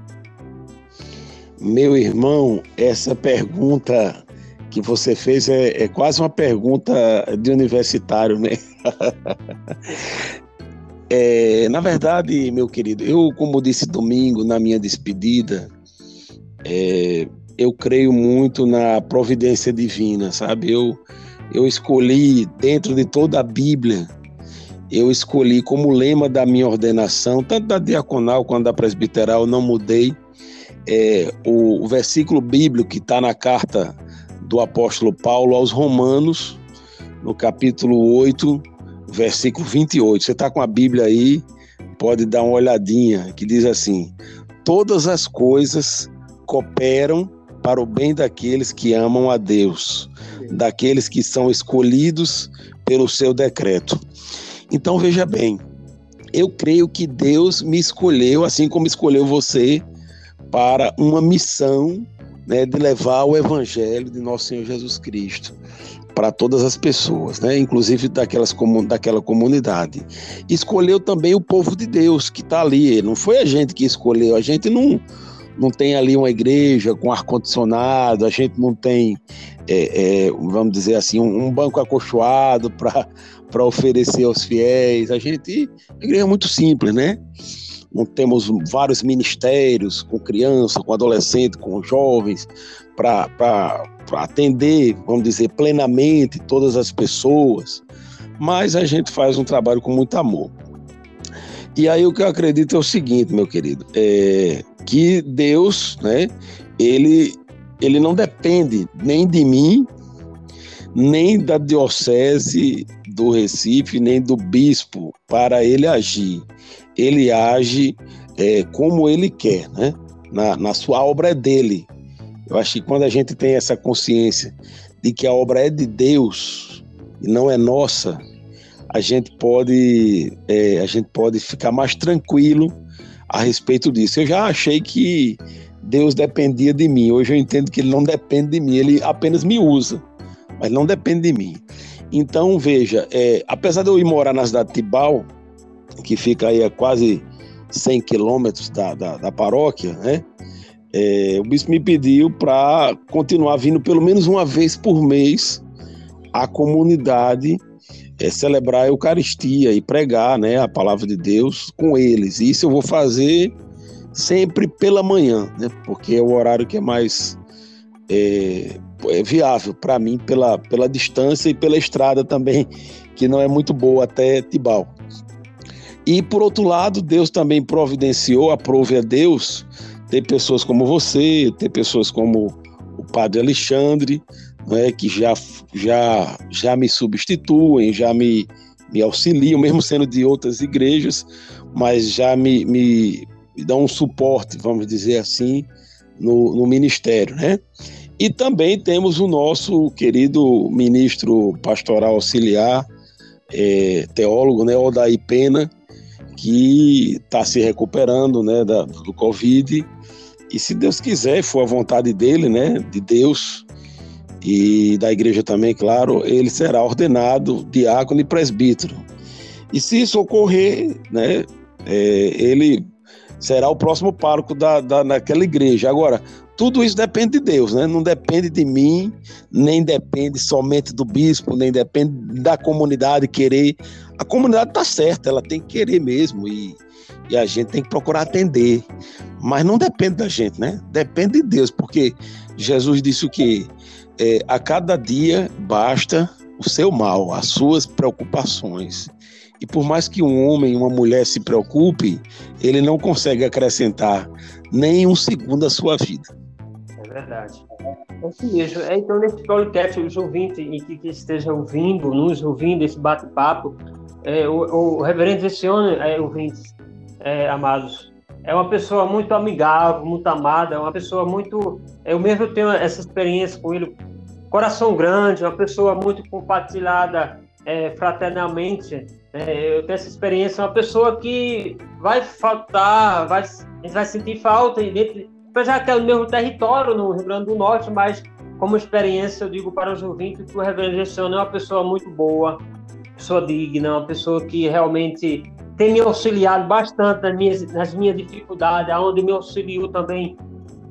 B: Meu irmão, essa pergunta que você fez é, é quase uma pergunta de universitário, né? é, na verdade, meu querido, eu, como disse domingo na minha despedida, é, eu creio muito na providência divina, sabe? Eu, eu escolhi, dentro de toda a Bíblia, eu escolhi como lema da minha ordenação, tanto da diaconal quanto da presbiteral, não mudei. É, o, o versículo bíblico que está na carta do apóstolo Paulo aos Romanos, no capítulo 8, versículo 28. Você está com a Bíblia aí, pode dar uma olhadinha, que diz assim: Todas as coisas cooperam para o bem daqueles que amam a Deus, daqueles que são escolhidos pelo seu decreto. Então veja bem, eu creio que Deus me escolheu, assim como escolheu você, para uma missão né, de levar o evangelho de nosso Senhor Jesus Cristo para todas as pessoas, né, inclusive daquelas, daquela comunidade. Escolheu também o povo de Deus que está ali. Não foi a gente que escolheu, a gente não, não tem ali uma igreja com ar-condicionado, a gente não tem, é, é, vamos dizer assim, um, banco acolchoado para para oferecer aos fiéis. A gente, a igreja é muito simples, né? Não temos vários ministérios com criança, com adolescente, com jovens, para atender, vamos dizer, plenamente todas as pessoas. Mas a gente faz um trabalho com muito amor. E aí o que eu acredito é o seguinte, meu querido, é que Deus, né, ele, ele não depende nem de mim, nem da diocese do Recife, nem do bispo para ele agir ele age é, como ele quer, né? Na, na sua obra é dele. Eu acho que quando a gente tem essa consciência de que a obra é de Deus e não é nossa, a gente pode é, a gente pode ficar mais tranquilo a respeito disso. Eu já achei que Deus dependia de mim. Hoje eu entendo que ele não depende de mim, ele apenas me usa, mas não depende de mim. Então, veja, é, apesar de eu ir morar na cidade de Tibau, que fica aí a quase 100 quilômetros da, da, da, paróquia, né? É, o bispo me pediu para continuar vindo pelo menos uma vez por mês à comunidade é, celebrar a Eucaristia e pregar né, a palavra de Deus com eles. Isso eu vou fazer sempre pela manhã, né, porque é o horário que é mais é, é viável para mim pela, pela distância e pela estrada também, que não é muito boa até Tibau. E por outro lado, Deus também providenciou, aprove a Deus ter pessoas como você, ter pessoas como o Padre Alexandre, né, que já, já, já me substituem, já me, me auxiliam, mesmo sendo de outras igrejas, mas já me, me, me dão um suporte, vamos dizer assim, no, no ministério, né? E também temos o nosso querido ministro pastoral auxiliar, é, teólogo, né, Odaí Pena, que está se recuperando né, da, do Covid. E se Deus quiser, for a vontade dele, né, de Deus e da igreja também, claro, ele será ordenado diácono e presbítero. E se isso ocorrer, né, é, ele será o próximo pároco da, da, daquela igreja. Agora, tudo isso depende de Deus, né? Não depende de mim, nem depende somente do bispo, nem depende da comunidade querer. A comunidade está certa, ela tem que querer mesmo e, e a gente tem que procurar atender. Mas não depende da gente, né? Depende de Deus, porque Jesus disse o que é, a cada dia basta o seu mal, as suas preocupações. E por mais que um homem e uma mulher se preocupe, ele não consegue acrescentar nem um segundo à sua vida.
A: É verdade. É isso mesmo. É, então, nesse podcast, os ouvintes que, que esteja ouvindo, nos ouvindo esse bate-papo, é, o, o, reverendo Vicione, é, ouvintes é, amados, é uma pessoa muito amigável, muito amada, é uma pessoa muito. Eu mesmo tenho essa experiência com ele, coração grande, uma pessoa muito compartilhada é, fraternamente. É, eu tenho essa experiência, uma pessoa que vai faltar, vai, a gente vai sentir falta, dentro, apesar que é o mesmo território no Rio Grande do Norte, mas como experiência, eu digo para os ouvintes que o Reverendo Gestione é uma pessoa muito boa, pessoa digna, uma pessoa que realmente tem me auxiliado bastante nas minhas, nas minhas dificuldades, onde me auxiliou também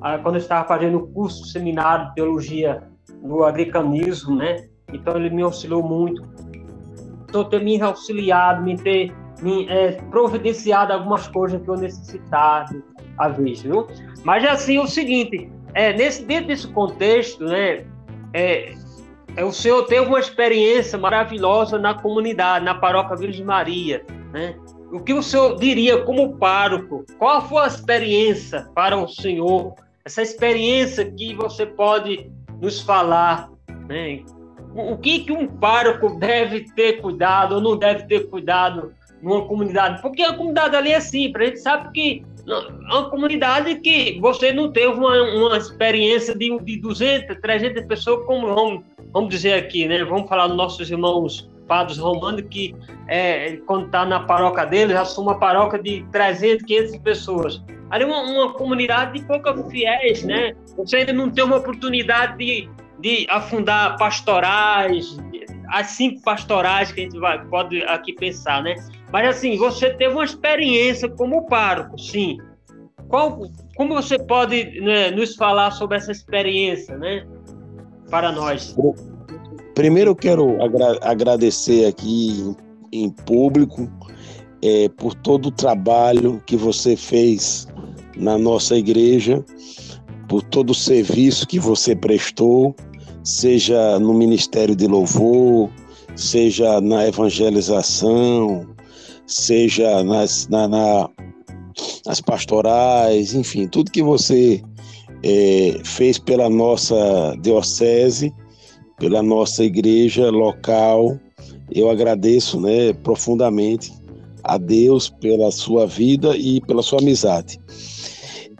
A: ah, quando eu estava fazendo o curso seminário de teologia no agricanismo, né? Então ele me auxiliou muito. Então ter me auxiliado, me ter me, é, providenciado algumas coisas que eu necessitava a vez, viu? Mas assim, o seguinte, é, nesse, dentro desse contexto, né, é, é, o senhor teve uma experiência maravilhosa na comunidade, na paróquia Virgem Maria, né? O que o senhor diria como pároco? Qual foi a experiência para o senhor? Essa experiência que você pode nos falar, né? O que que um pároco deve ter cuidado ou não deve ter cuidado numa comunidade? Porque a comunidade ali é simples, a gente sabe que é uma comunidade que você não teve uma, uma experiência de, de 200, 300 pessoas, como vamos, vamos dizer aqui, né? Vamos falar dos nossos irmãos padres romanos, que é, quando está na paróquia deles, são uma paróquia de 300, 500 pessoas. Ali uma, uma comunidade de poucos fiéis, né? Você ainda não tem uma oportunidade de, de afundar pastorais, as cinco pastorais que a gente vai, pode aqui pensar, né? Mas assim, você teve uma experiência como pároco, sim. Qual, como você pode né, nos falar sobre essa experiência, né? Para nós.
B: Primeiro eu quero agra agradecer aqui em, em público é, por todo o trabalho que você fez na nossa igreja, por todo o serviço que você prestou, seja no Ministério de Louvor, seja na evangelização, seja nas, na, na, nas pastorais, enfim, tudo que você é, fez pela nossa diocese, pela nossa igreja local, eu agradeço né, profundamente a Deus pela sua vida e pela sua amizade.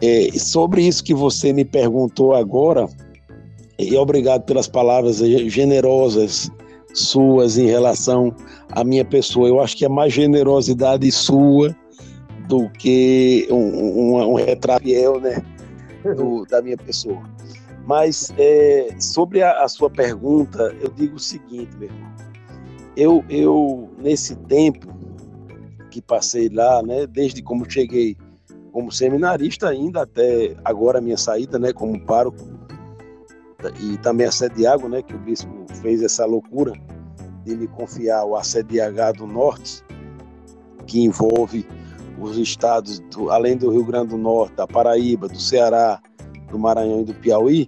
B: É, sobre isso que você me perguntou agora, e obrigado pelas palavras generosas suas em relação à minha pessoa. Eu acho que é mais generosidade sua do que um, um, um retrato fiel né, do, da minha pessoa. Mas é, sobre a, a, sua pergunta, eu digo o seguinte, meu irmão. Eu, eu, nesse tempo que passei lá, né, desde como cheguei como seminarista ainda até agora a minha saída, né, como pároco, e também a Sediago, né, que o bispo fez essa loucura de me confiar o ACDH do Norte, que envolve os estados, do, além do Rio Grande do Norte, da Paraíba, do Ceará, do Maranhão e do Piauí,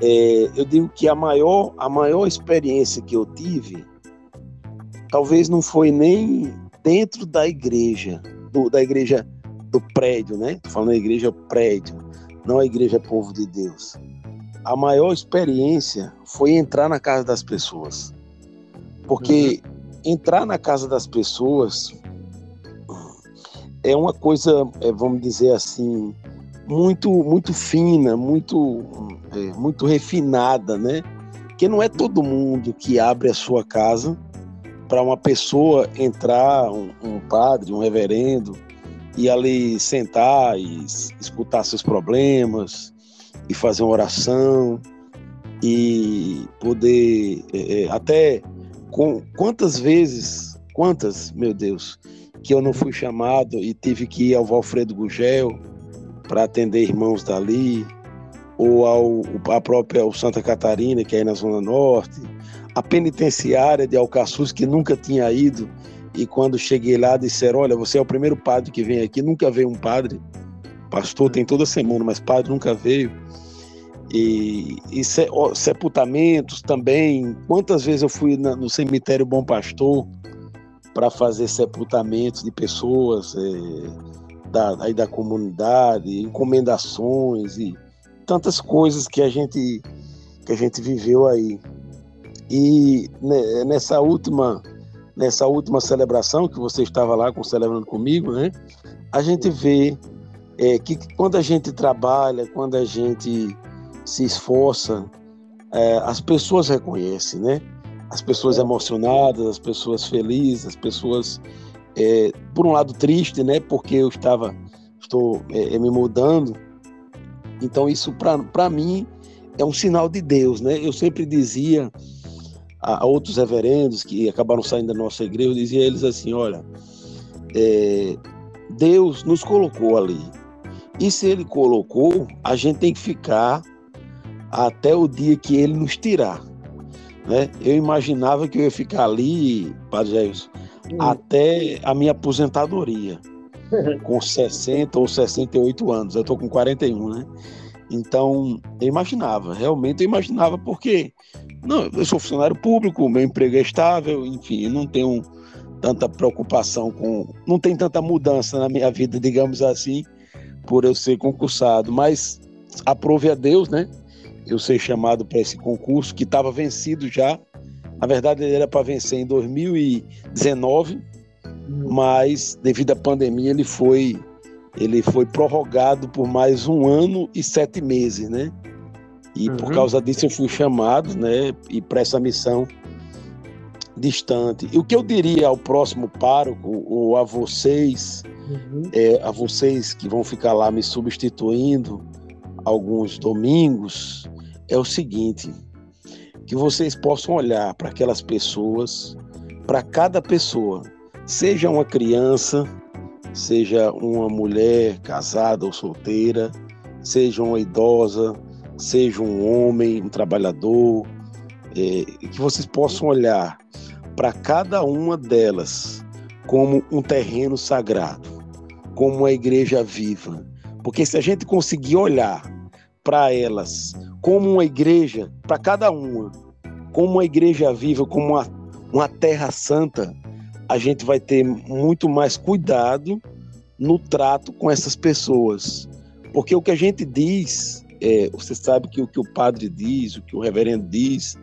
B: é, eu digo que a maior, a maior experiência que eu tive, talvez não foi nem dentro da igreja, do, da igreja do prédio, né? Tô falando da igreja prédio, não a igreja povo de Deus a maior experiência foi entrar na casa das pessoas. Porque uhum. entrar na casa das pessoas é uma coisa, é, vamos dizer assim, muito muito fina, muito é, muito refinada, né? Que não é todo mundo que abre a sua casa para uma pessoa entrar, um, um, padre, um reverendo, e ali sentar e escutar seus problemas, e fazer uma oração e poder é, é, até com quantas vezes, quantas, meu Deus, que eu não fui chamado e tive que ir ao Valfredo Gugel para atender irmãos dali, ou ao a própria Santa Catarina, que é aí na Zona Norte, a penitenciária de Alcaçuz, que nunca tinha ido, e quando cheguei lá disseram, olha, você é o primeiro padre que vem aqui, nunca veio um padre, pastor tem toda semana, mas padre nunca veio e, e sepultamentos também. Quantas vezes eu fui na, no cemitério Bom Pastor para fazer sepultamentos de pessoas é, da, aí da comunidade, encomendações e tantas coisas que a gente que a gente viveu aí. E né, nessa última nessa última celebração que você estava lá com, celebrando comigo, né? A gente vê é, que quando a gente trabalha, quando a gente se esforça, é, as pessoas reconhecem, né? as pessoas emocionadas, as pessoas felizes, as pessoas, é, por um lado, triste, né? Porque eu estava, estou é, é me mudando. Então, isso para mim é um sinal de Deus, né? Eu sempre dizia a, a outros reverendos que acabaram saindo da nossa igreja, eu dizia a eles assim: olha, é, Deus nos colocou ali. E se Ele colocou, a gente tem que ficar até o dia que Ele nos tirar. Né? Eu imaginava que eu ia ficar ali, Padre hum. Até a minha aposentadoria, com 60 ou 68 anos. Eu estou com 41, né? Então, eu imaginava, realmente eu imaginava, porque não, eu sou funcionário público, meu emprego é estável, enfim, não tenho tanta preocupação com. Não tem tanta mudança na minha vida, digamos assim, por eu ser concursado. Mas aprove a Deus, né? Eu ser chamado para esse concurso que estava vencido já. Na verdade, ele era para vencer em 2019, mas devido à pandemia ele foi ele foi prorrogado por mais um ano e sete meses, né? E uhum. por causa disso eu fui chamado, né? E para essa missão distante. E o que eu diria ao próximo pároco ou a vocês, uhum. é, a vocês que vão ficar lá me substituindo alguns domingos, é o seguinte: que vocês possam olhar para aquelas pessoas, para cada pessoa, seja uma criança, seja uma mulher casada ou solteira, seja uma idosa, seja um homem, um trabalhador, é, que vocês possam olhar para cada uma delas como um terreno sagrado, como uma igreja viva. Porque se a gente conseguir olhar para elas como uma igreja, para cada uma, como uma igreja viva, como uma, uma terra santa, a gente vai ter muito mais cuidado no trato com essas pessoas. Porque o que a gente diz, é, você sabe que o que o padre diz, o que o reverendo diz,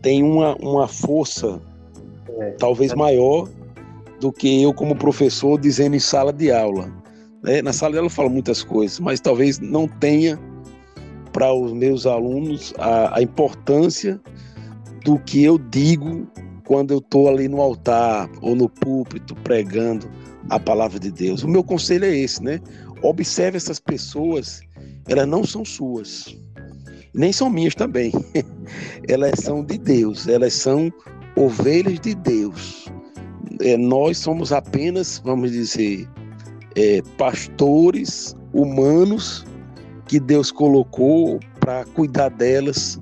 B: tem uma, uma força é, talvez é. maior do que eu como professor dizendo em sala de aula. Né? Na sala de aula eu falo muitas coisas, mas talvez não tenha para os meus alunos a, a importância do que eu digo quando eu estou ali no altar ou no púlpito pregando a palavra de Deus. O meu conselho é esse, né? Observe essas pessoas, elas não são suas, nem são minhas também. elas são de Deus, elas são ovelhas de Deus. É, nós somos apenas, vamos dizer, é, pastores humanos que Deus colocou para cuidar delas,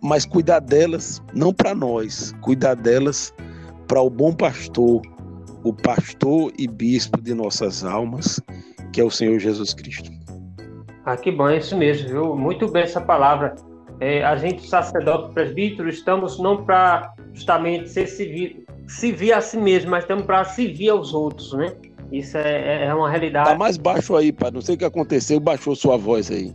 B: mas cuidar delas não para nós, cuidar delas para o bom pastor, o pastor e bispo de nossas almas, que é o Senhor Jesus Cristo.
A: Ah, que bom, é isso mesmo, viu? Muito bem essa palavra. É, a gente, sacerdote presbítero, estamos não para justamente ser civil, servir a si mesmo, mas estamos para servir aos outros, né? Isso é, é uma realidade.
B: Tá mais baixo aí, pai. Não sei o que aconteceu, baixou sua voz aí.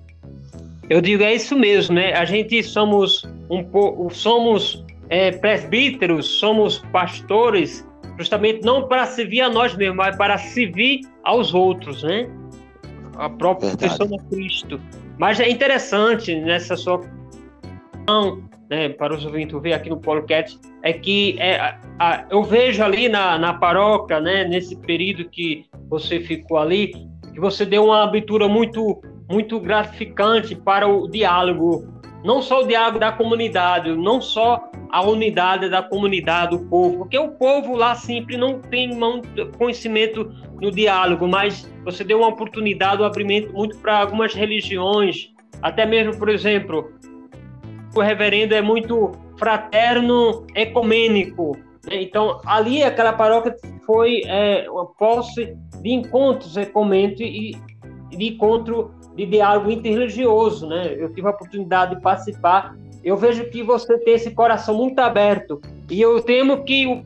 A: Eu digo, é isso mesmo, né? A gente somos um pouco, somos é, presbíteros, somos pastores, justamente não para servir a nós mesmos, mas para servir aos outros, né? A própria Verdade. pessoa de Cristo. Mas é interessante nessa sua né, para os ouvintes ver aqui no podcast, é que é, a, a, eu vejo ali na, na paróquia, né, nesse período que você ficou ali, que você deu uma abertura muito, muito gratificante para o diálogo, não só o diálogo da comunidade, não só a unidade da comunidade, do povo, porque o povo lá sempre não tem conhecimento no diálogo, mas você deu uma oportunidade, um abrimento muito para algumas religiões, até mesmo, por exemplo, o reverendo é muito fraterno, ecumênico. Né? Então, ali, aquela paróquia foi é, uma posse de encontros ecumênicos e de encontro de diálogo interreligioso. Né? Eu tive a oportunidade de participar. Eu vejo que você tem esse coração muito aberto. E eu temo que o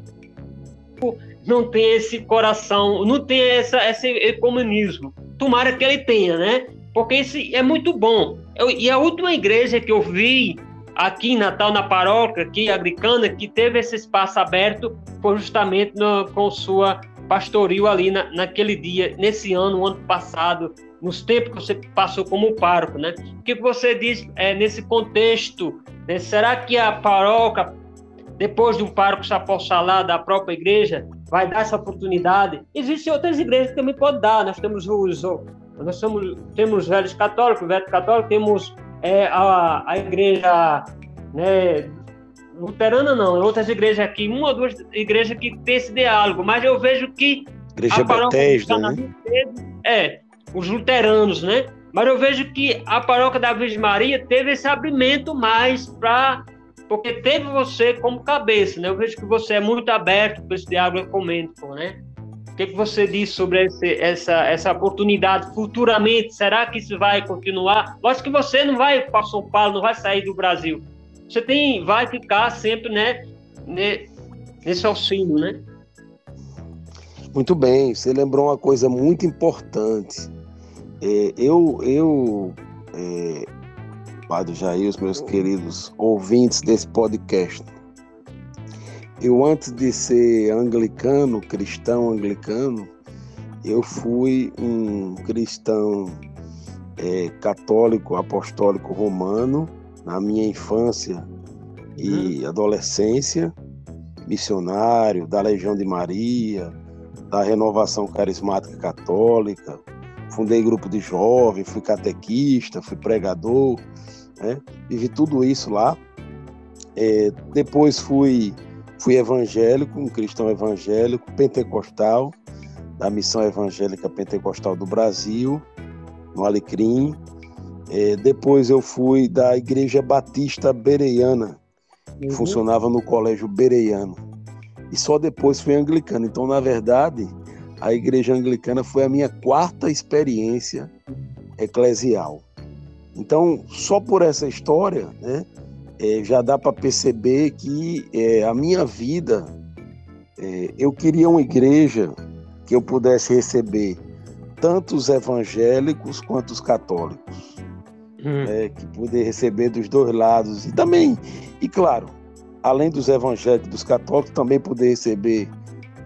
A: não tem esse coração, não tem essa, esse ecumenismo. Tomara que ele tenha, né? Porque isso é muito bom. Eu, e a última igreja que eu vi aqui em Natal, na paróquia, aqui agricana, que teve esse espaço aberto, foi justamente no, com sua pastoril ali na, naquele dia, nesse ano, ano passado, nos tempos que você passou como pároco, né? O que você diz é, nesse contexto? Né? Será que a paróquia depois de um pároco se apossar lá da própria igreja, vai dar essa oportunidade. Existem outras igrejas que também podem dar. Nós temos os, nós somos, temos velhos católicos, velho católico, temos é, a, a igreja né, luterana não, outras igrejas aqui, uma ou duas igrejas que tem esse diálogo, mas eu vejo que
B: Igreja Bethesda, né?
A: é, os luteranos, né? Mas eu vejo que a paróquia da Virgem Maria teve esse abrimento mais para. Porque teve você como cabeça, né? Eu vejo que você é muito aberto para esse diálogo ecumênico, né? O que, que você diz sobre esse, essa, essa oportunidade futuramente? Será que isso vai continuar? Lógico que você não vai para São Paulo, não vai sair do Brasil. Você tem, vai ficar sempre, né, nesse auxílio, né?
B: Muito bem, você lembrou uma coisa muito importante. É, eu, eu é, Padre Jair, os meus queridos ouvintes desse podcast, eu antes de ser anglicano, cristão anglicano, eu fui um cristão é, católico, apostólico romano na minha infância e uhum. adolescência, missionário da Legião de Maria, da Renovação Carismática Católica, fundei grupo de jovens, fui catequista, fui pregador, né? vivi tudo isso lá. É, depois fui, fui evangélico, um cristão evangélico, pentecostal, da Missão Evangélica Pentecostal do Brasil, no Alecrim. É, depois eu fui da Igreja Batista Bereiana, que uhum. funcionava no Colégio Bereiano. E só depois fui anglicano. Então, na verdade, a igreja anglicana foi a minha quarta experiência eclesial. Então, só por essa história, né, é, já dá para perceber que é, a minha vida, é, eu queria uma igreja que eu pudesse receber tanto os evangélicos quanto os católicos, hum. É, que poder receber dos dois lados e também, e claro, além dos evangélicos, dos católicos, também poder receber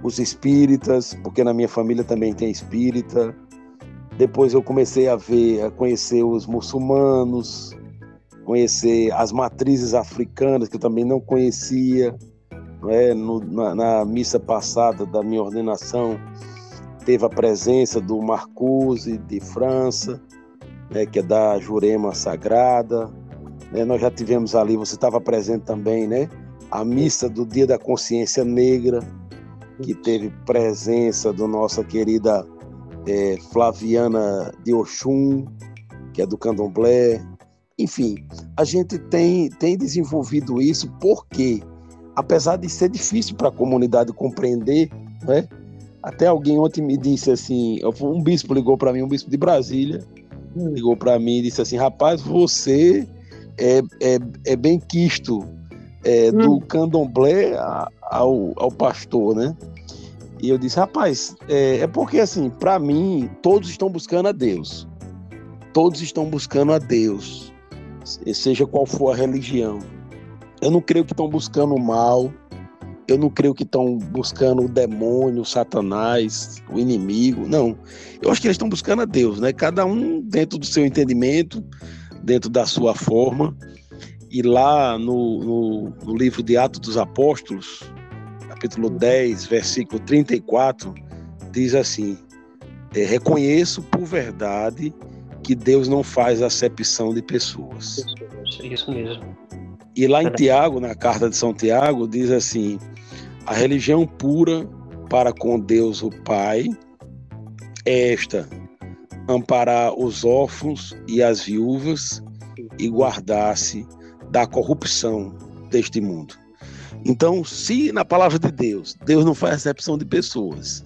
B: os espíritas, porque na minha família também tem espírita. Depois eu comecei a ver, a conhecer os muçulmanos, conhecer as matrizes africanas que eu também não conhecia. É, no, na, na, missa passada da minha ordenação teve a presença do Marcuse de França, né, que é da Jurema Sagrada. Né, nós já tivemos ali, você estava presente também, né? A missa do Dia da Consciência Negra, que teve presença do nossa querida é, Flaviana de Oxum, que é do Candomblé. Enfim, a gente tem, tem desenvolvido isso porque, apesar de ser difícil para a comunidade compreender, né? até alguém ontem me disse assim, um bispo ligou para mim, um bispo de Brasília, hum. ligou para mim e disse assim, rapaz, você é, é, é bem quisto é, do hum. candomblé ao, ao pastor, né? E eu disse, rapaz, é, é porque assim, para mim, todos estão buscando a Deus. Todos estão buscando a Deus, seja qual for a religião. Eu não creio que estão buscando o mal, eu não creio que estão buscando o demônio, o satanás, o inimigo, não. Eu acho que eles estão buscando a Deus, né? Cada um dentro do seu entendimento, dentro da sua forma. E lá no, no, no livro de Atos dos Apóstolos, capítulo 10, versículo 34, diz assim: é, Reconheço por verdade que Deus não faz acepção de pessoas.
A: Isso mesmo.
B: E lá em Tiago, na carta de São Tiago, diz assim: A religião pura para com Deus o Pai é esta: amparar os órfãos e as viúvas e guardar-se da corrupção deste mundo. Então, se na palavra de Deus, Deus não faz acepção de pessoas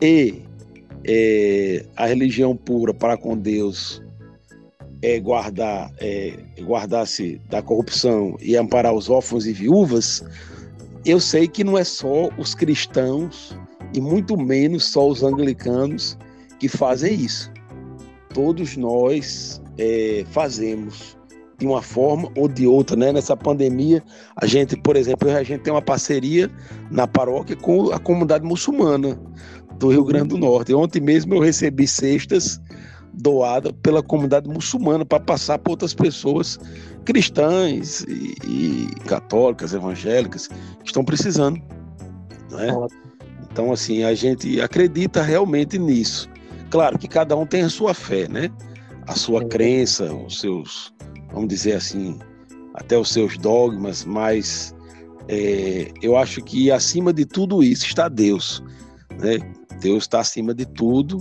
B: e é, a religião pura para com Deus é guardar é, guardar-se da corrupção e amparar os órfãos e viúvas, eu sei que não é só os cristãos e muito menos só os anglicanos que fazem isso. Todos nós é, fazemos de uma forma ou de outra, né? Nessa pandemia, a gente, por exemplo, a gente tem uma parceria na paróquia com a comunidade muçulmana do Rio Grande do Norte. Ontem mesmo eu recebi cestas doada pela comunidade muçulmana para passar para outras pessoas cristãs e, e, católicas, evangélicas que estão precisando. Né? Então, assim, a gente acredita realmente nisso. Claro que cada um tem a sua fé, né? A sua crença, os seus, vamos dizer assim, até os seus dogmas, mas é, eu acho que acima de tudo isso está Deus. Né? Deus está acima de tudo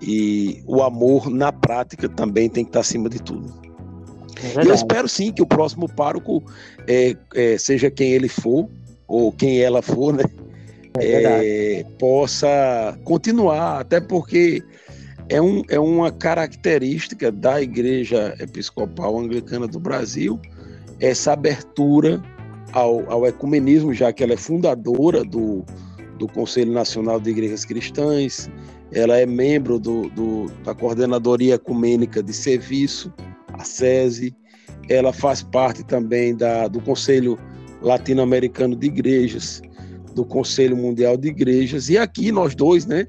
B: e o amor na prática também tem que estar acima de tudo. É eu espero sim que o próximo pároco, é, é, seja quem ele for, ou quem ela for, né? É, é possa continuar, até porque é, um, é uma característica da Igreja Episcopal Anglicana do Brasil essa abertura ao, ao ecumenismo, já que ela é fundadora do, do Conselho Nacional de Igrejas Cristãs, ela é membro do, do, da Coordenadoria Ecumênica de Serviço, a SESI, ela faz parte também da, do Conselho Latino-Americano de Igrejas, do Conselho Mundial de Igrejas, e aqui nós dois, né,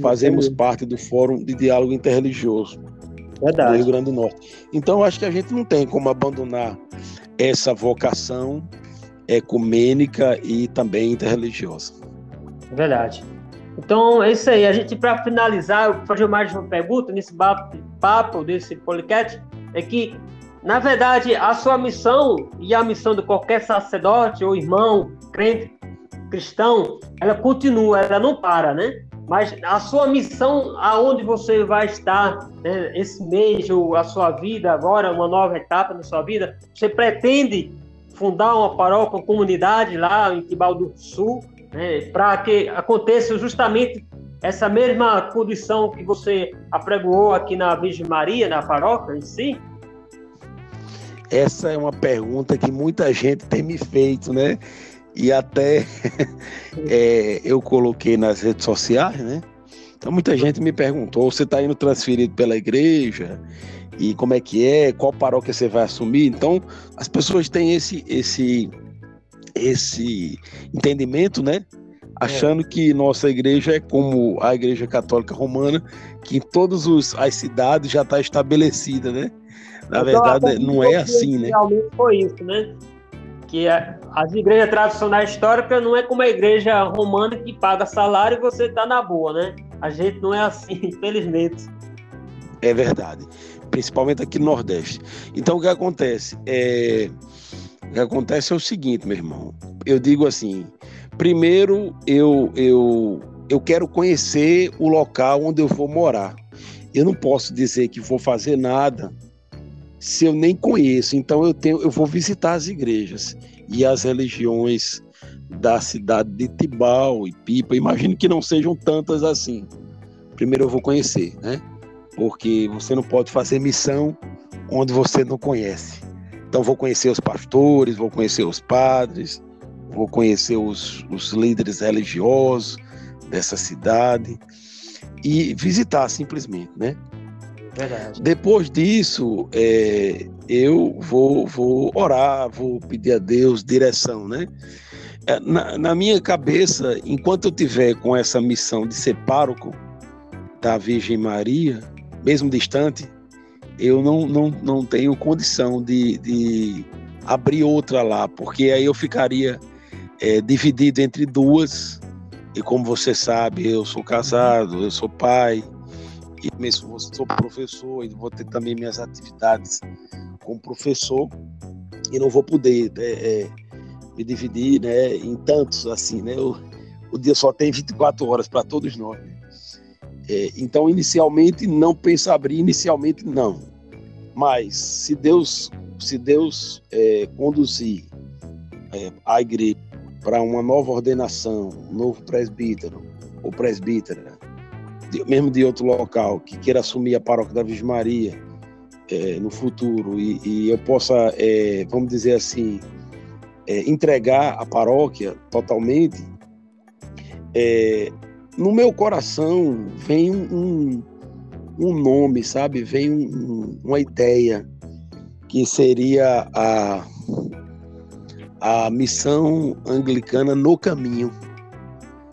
B: fazemos parte do Fórum de Diálogo Interreligioso Verdade. do Rio Grande do Norte. Então, acho que a gente não tem como abandonar essa vocação ecumênica e também interreligiosa.
A: Verdade. Então, é isso aí. A gente, para finalizar, eu vou fazer mais uma pergunta nesse papo desse podcast, é que, na verdade, a sua missão e a missão de qualquer sacerdote ou irmão, crente, cristão, ela continua, ela não para, né? Mas a sua missão, aonde você vai estar né, esse mês ou a sua vida agora, uma nova etapa na sua vida, você pretende fundar uma paróquia, uma comunidade lá em Tibau do Sul, né, para que aconteça justamente essa mesma condição que você apregoou aqui na Virgem Maria, na paróquia em si?
B: Essa é uma pergunta que muita gente tem me feito, né? E até é, eu coloquei nas redes sociais, né? Então muita gente me perguntou: você está indo transferido pela igreja? E como é que é? Qual paróquia você vai assumir? Então as pessoas têm esse esse esse entendimento, né? Achando é. que nossa igreja é como a igreja católica romana, que em todas as cidades já está estabelecida, né? Na então, verdade, não é assim, né?
A: Realmente foi isso, né? que as igrejas tradicionais históricas não é como a igreja romana que paga salário e você está na boa, né? A gente não é assim, infelizmente.
B: É verdade, principalmente aqui no Nordeste. Então o que acontece é o que acontece é o seguinte, meu irmão. Eu digo assim, primeiro eu eu eu quero conhecer o local onde eu vou morar. Eu não posso dizer que vou fazer nada se eu nem conheço. Então eu tenho, eu vou visitar as igrejas e as religiões da cidade de Tibau e Pipa. Imagino que não sejam tantas assim. Primeiro eu vou conhecer, né? Porque você não pode fazer missão onde você não conhece. Então vou conhecer os pastores, vou conhecer os padres, vou conhecer os, os líderes religiosos dessa cidade e visitar simplesmente, né? Verdade. Depois disso, é, eu vou, vou orar, vou pedir a Deus direção, né? É, na, na, minha cabeça, enquanto eu tiver com essa missão de ser pároco da Virgem Maria, mesmo distante, eu não, não, não tenho condição de, de abrir outra lá, porque aí eu ficaria é, dividido entre duas. E como você sabe, eu sou casado, eu sou pai, e mesmo sou professor e vou ter também minhas atividades como professor e não vou poder é, é, me dividir né, em tantos assim, né? O, dia só tem 24 horas para todos nós. Né? É, então, inicialmente não penso abrir, inicialmente não. Mas se Deus, se Deus é, conduzir é, a igreja para uma nova ordenação, um novo presbítero ou presbítera, mesmo de outro local, que queira assumir a paróquia da Virgem Maria é, no futuro e, e eu possa, é, vamos dizer assim, é, entregar a paróquia totalmente, é, no meu coração vem um, um nome, sabe? Vem um, uma ideia que seria a, a missão anglicana no caminho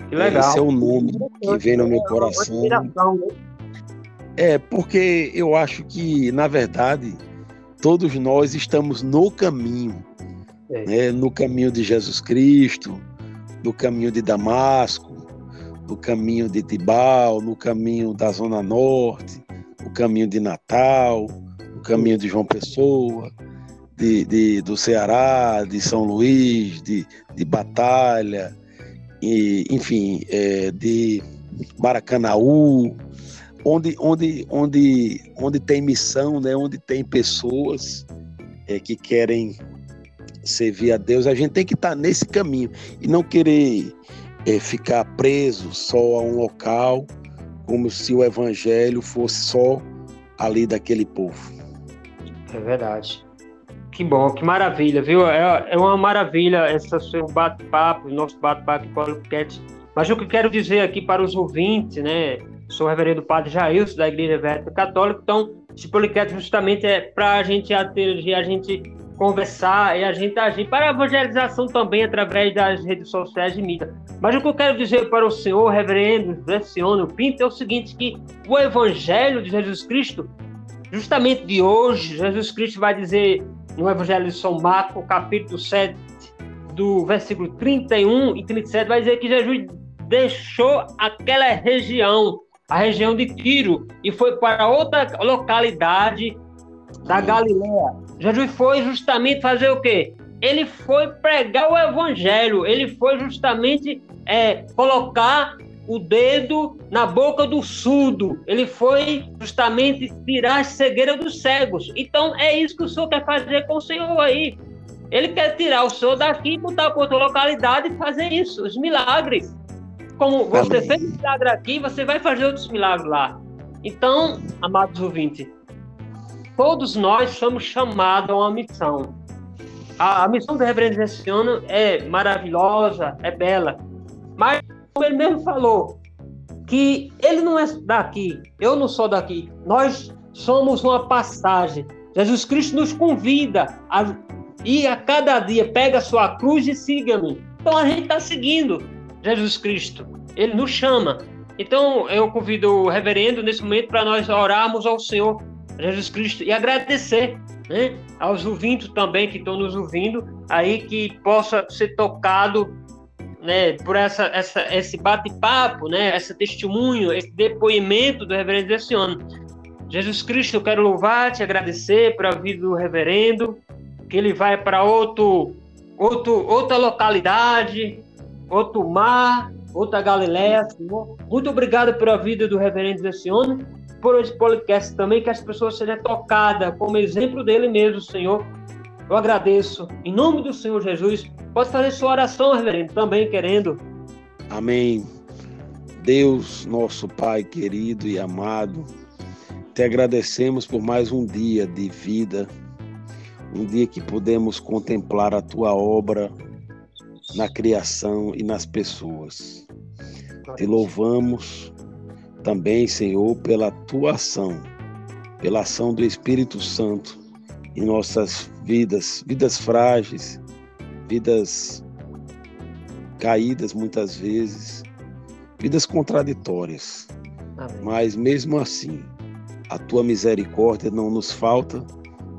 A: que legal.
B: Esse é o nome que vem no meu coração. É, porque eu acho que, na verdade, todos nós estamos no caminho, é. né? no caminho de Jesus Cristo, no caminho de Damasco, no caminho de Tibau, no caminho da Zona Norte, no caminho de Natal, no caminho de João Pessoa, de, de do Ceará, de São Luís, de, de Batalha, e, enfim, é, de Maracanaú, onde, onde, onde, onde tem missão, né, onde tem pessoas é, que querem servir a Deus, a gente tem que estar tá nesse caminho e não querer é, ficar preso só a um local, como se o evangelho fosse só ali daquele povo.
A: É verdade. Que bom, que maravilha, viu? É, é uma maravilha esse seu bate-papo, nosso bate-papo podcast. Mas o que eu quero dizer aqui para os ouvintes, né? Sou o reverendo Padre Jailson, da Igreja Evangélica Católica, então esse podcast justamente é para a gente atingir, a gente conversar e a gente agir para a evangelização também através das redes sociais de mídia. Mas o que eu quero dizer para o senhor, reverendo Vercione Pinto, é o seguinte, que o evangelho de Jesus Cristo, justamente de hoje, Jesus Cristo vai dizer no evangelho de São Marcos, capítulo 7, do versículo 31 e 37, vai dizer que Jesus deixou aquela região, a região de Tiro, e foi para outra localidade da Galiléia. Jesus foi justamente fazer o quê? Ele foi pregar o evangelho, ele foi justamente é, colocar o dedo na boca do surdo, ele foi justamente tirar a cegueira dos cegos. Então é isso que o senhor quer fazer com o senhor aí. Ele quer tirar o senhor daqui e botar para outra localidade e fazer isso, os milagres. Como você Amém. fez milagre aqui, você vai fazer outros milagres lá. Então, amados ouvintes, todos nós somos chamados a uma missão. A, a missão do Reverendo Gessiono é maravilhosa, é bela. Mas, como ele mesmo falou, que ele não é daqui, eu não sou daqui. Nós somos uma passagem. Jesus Cristo nos convida a ir a cada dia, pega a sua cruz e siga-me. Então a gente está seguindo Jesus Cristo. Ele nos chama. Então eu convido o reverendo nesse momento para nós orarmos ao Senhor Jesus Cristo e agradecer né, aos ouvintes também que estão nos ouvindo aí que possa ser tocado né, por essa, essa esse bate-papo, né, esse testemunho, esse depoimento do reverendo desse ano. Jesus Cristo, eu quero louvar, te agradecer para a vida do reverendo, que ele vai para outro, outro, outra localidade, outro mar, outra Galileia, Senhor. Muito obrigado pela vida do reverendo Zessione por esse podcast também, que as pessoas sejam tocadas como exemplo dele mesmo, Senhor. Eu agradeço. Em nome do Senhor Jesus, pode fazer sua oração, reverendo, também querendo.
B: Amém. Deus, nosso Pai querido e amado, te agradecemos por mais um dia de vida, um dia que podemos contemplar a tua obra na criação e nas pessoas. Te louvamos também, Senhor, pela tua ação, pela ação do Espírito Santo em nossas vidas, vidas frágeis, vidas caídas muitas vezes, vidas contraditórias. Amém. Mas mesmo assim, a tua misericórdia não nos falta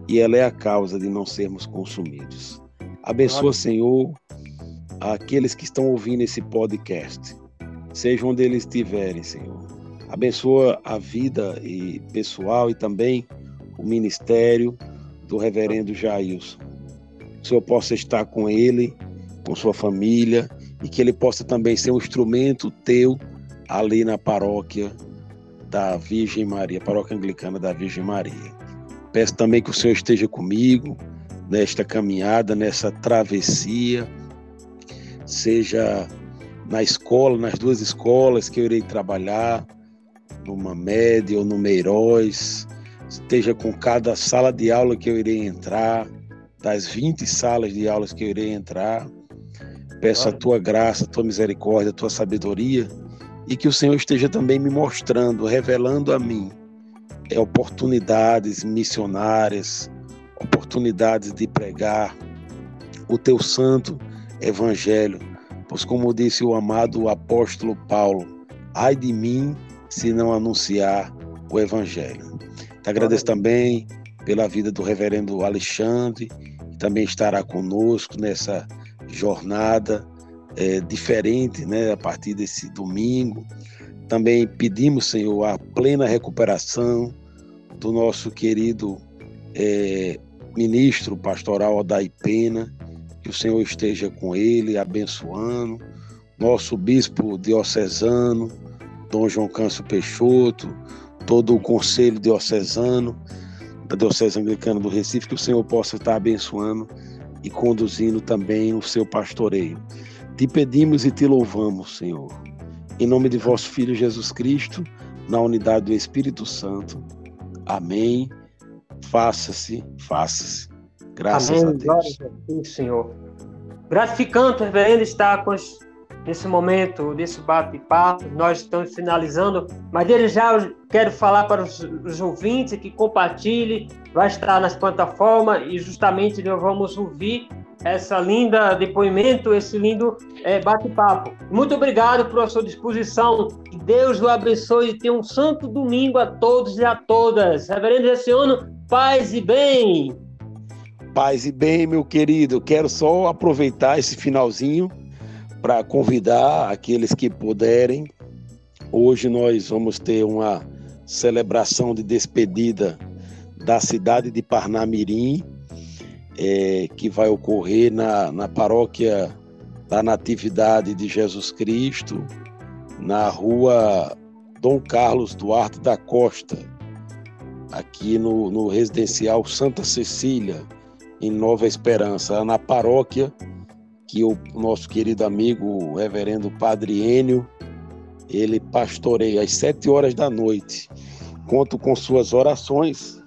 B: e ela é a causa de não sermos consumidos. Abençoa, Amém. Senhor, aqueles que estão ouvindo esse podcast, seja onde eles estiverem, Senhor. Abençoa a vida e pessoal e também o ministério do reverendo Jailson. Que o Senhor possa estar com ele, com sua família e que ele possa também ser um instrumento teu ali na paróquia da Virgem Maria, paróquia anglicana da Virgem Maria. Peço também que o Senhor esteja comigo nesta caminhada, nessa travessia seja na escola, nas duas escolas que eu irei trabalhar, numa média ou no Meiróis, esteja com cada sala de aula que eu irei entrar, das 20 salas de aulas que eu irei entrar. Peço a tua graça, a tua misericórdia, a tua sabedoria e que o Senhor esteja também me mostrando, revelando a mim é, oportunidades missionárias, oportunidades de pregar o teu santo evangelho. Pois, como disse o amado apóstolo Paulo, ai de mim se não anunciar o Evangelho. Te agradeço também pela vida do reverendo Alexandre, que também estará conosco nessa jornada é, diferente, né, a partir desse domingo. Também pedimos, Senhor, a plena recuperação do nosso querido é, ministro pastoral Odai Pena, que o Senhor esteja com ele, abençoando. Nosso bispo diocesano, Dom João Câncio Peixoto, todo o conselho diocesano da Diocese Anglicana do Recife, que o Senhor possa estar abençoando e conduzindo também o seu pastoreio. Te pedimos e te louvamos, Senhor. Em nome de vosso Filho Jesus Cristo, na unidade do Espírito Santo. Amém. Faça-se, faça-se. Graças Amém. a Deus. Glória a
A: ti, Senhor. Gratificante, reverendo, estar com os nesse momento, desse bate-papo. Nós estamos finalizando, mas desde já quero falar para os, os ouvintes que compartilhe, vai estar nas plataformas e justamente nós vamos ouvir essa linda depoimento, esse lindo é, bate-papo. Muito obrigado pela sua disposição. Que Deus o abençoe e tenha um santo domingo a todos e a todas. Reverendo Gessiono, paz e bem.
B: Paz e bem, meu querido. Quero só aproveitar esse finalzinho para convidar aqueles que puderem. Hoje nós vamos ter uma celebração de despedida da cidade de Parnamirim, é, que vai ocorrer na, na paróquia da Natividade de Jesus Cristo, na rua Dom Carlos Duarte da Costa, aqui no, no residencial Santa Cecília, em Nova Esperança, na paróquia que o nosso querido amigo, reverendo Padre Enio, ele pastoreia às sete horas da noite. Conto com suas orações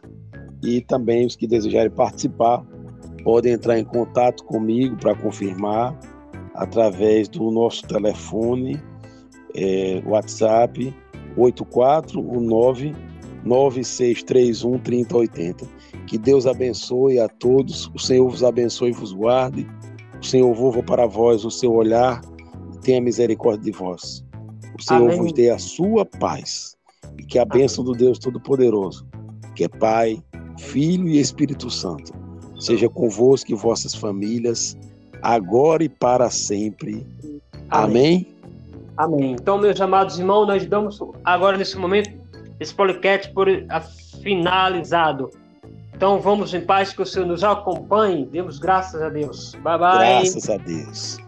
B: e também os que desejarem participar podem entrar em contato comigo para confirmar através do nosso telefone, é, WhatsApp 849 9631 3080. Que Deus abençoe a todos, o Senhor vos abençoe e vos guarde o Senhor volva para vós o seu olhar e tenha misericórdia de vós. O Senhor Amém. vos dê a sua paz e que a bênção do Deus Todo-Poderoso, que é Pai, Filho e Espírito Santo, seja convosco e vossas famílias, agora e para sempre. Amém.
A: Amém. Então, meus amados irmãos, nós damos agora nesse momento esse podcast por finalizado. Então vamos em paz, que o Senhor nos acompanhe. Demos graças a Deus. Bye bye.
B: Graças a Deus.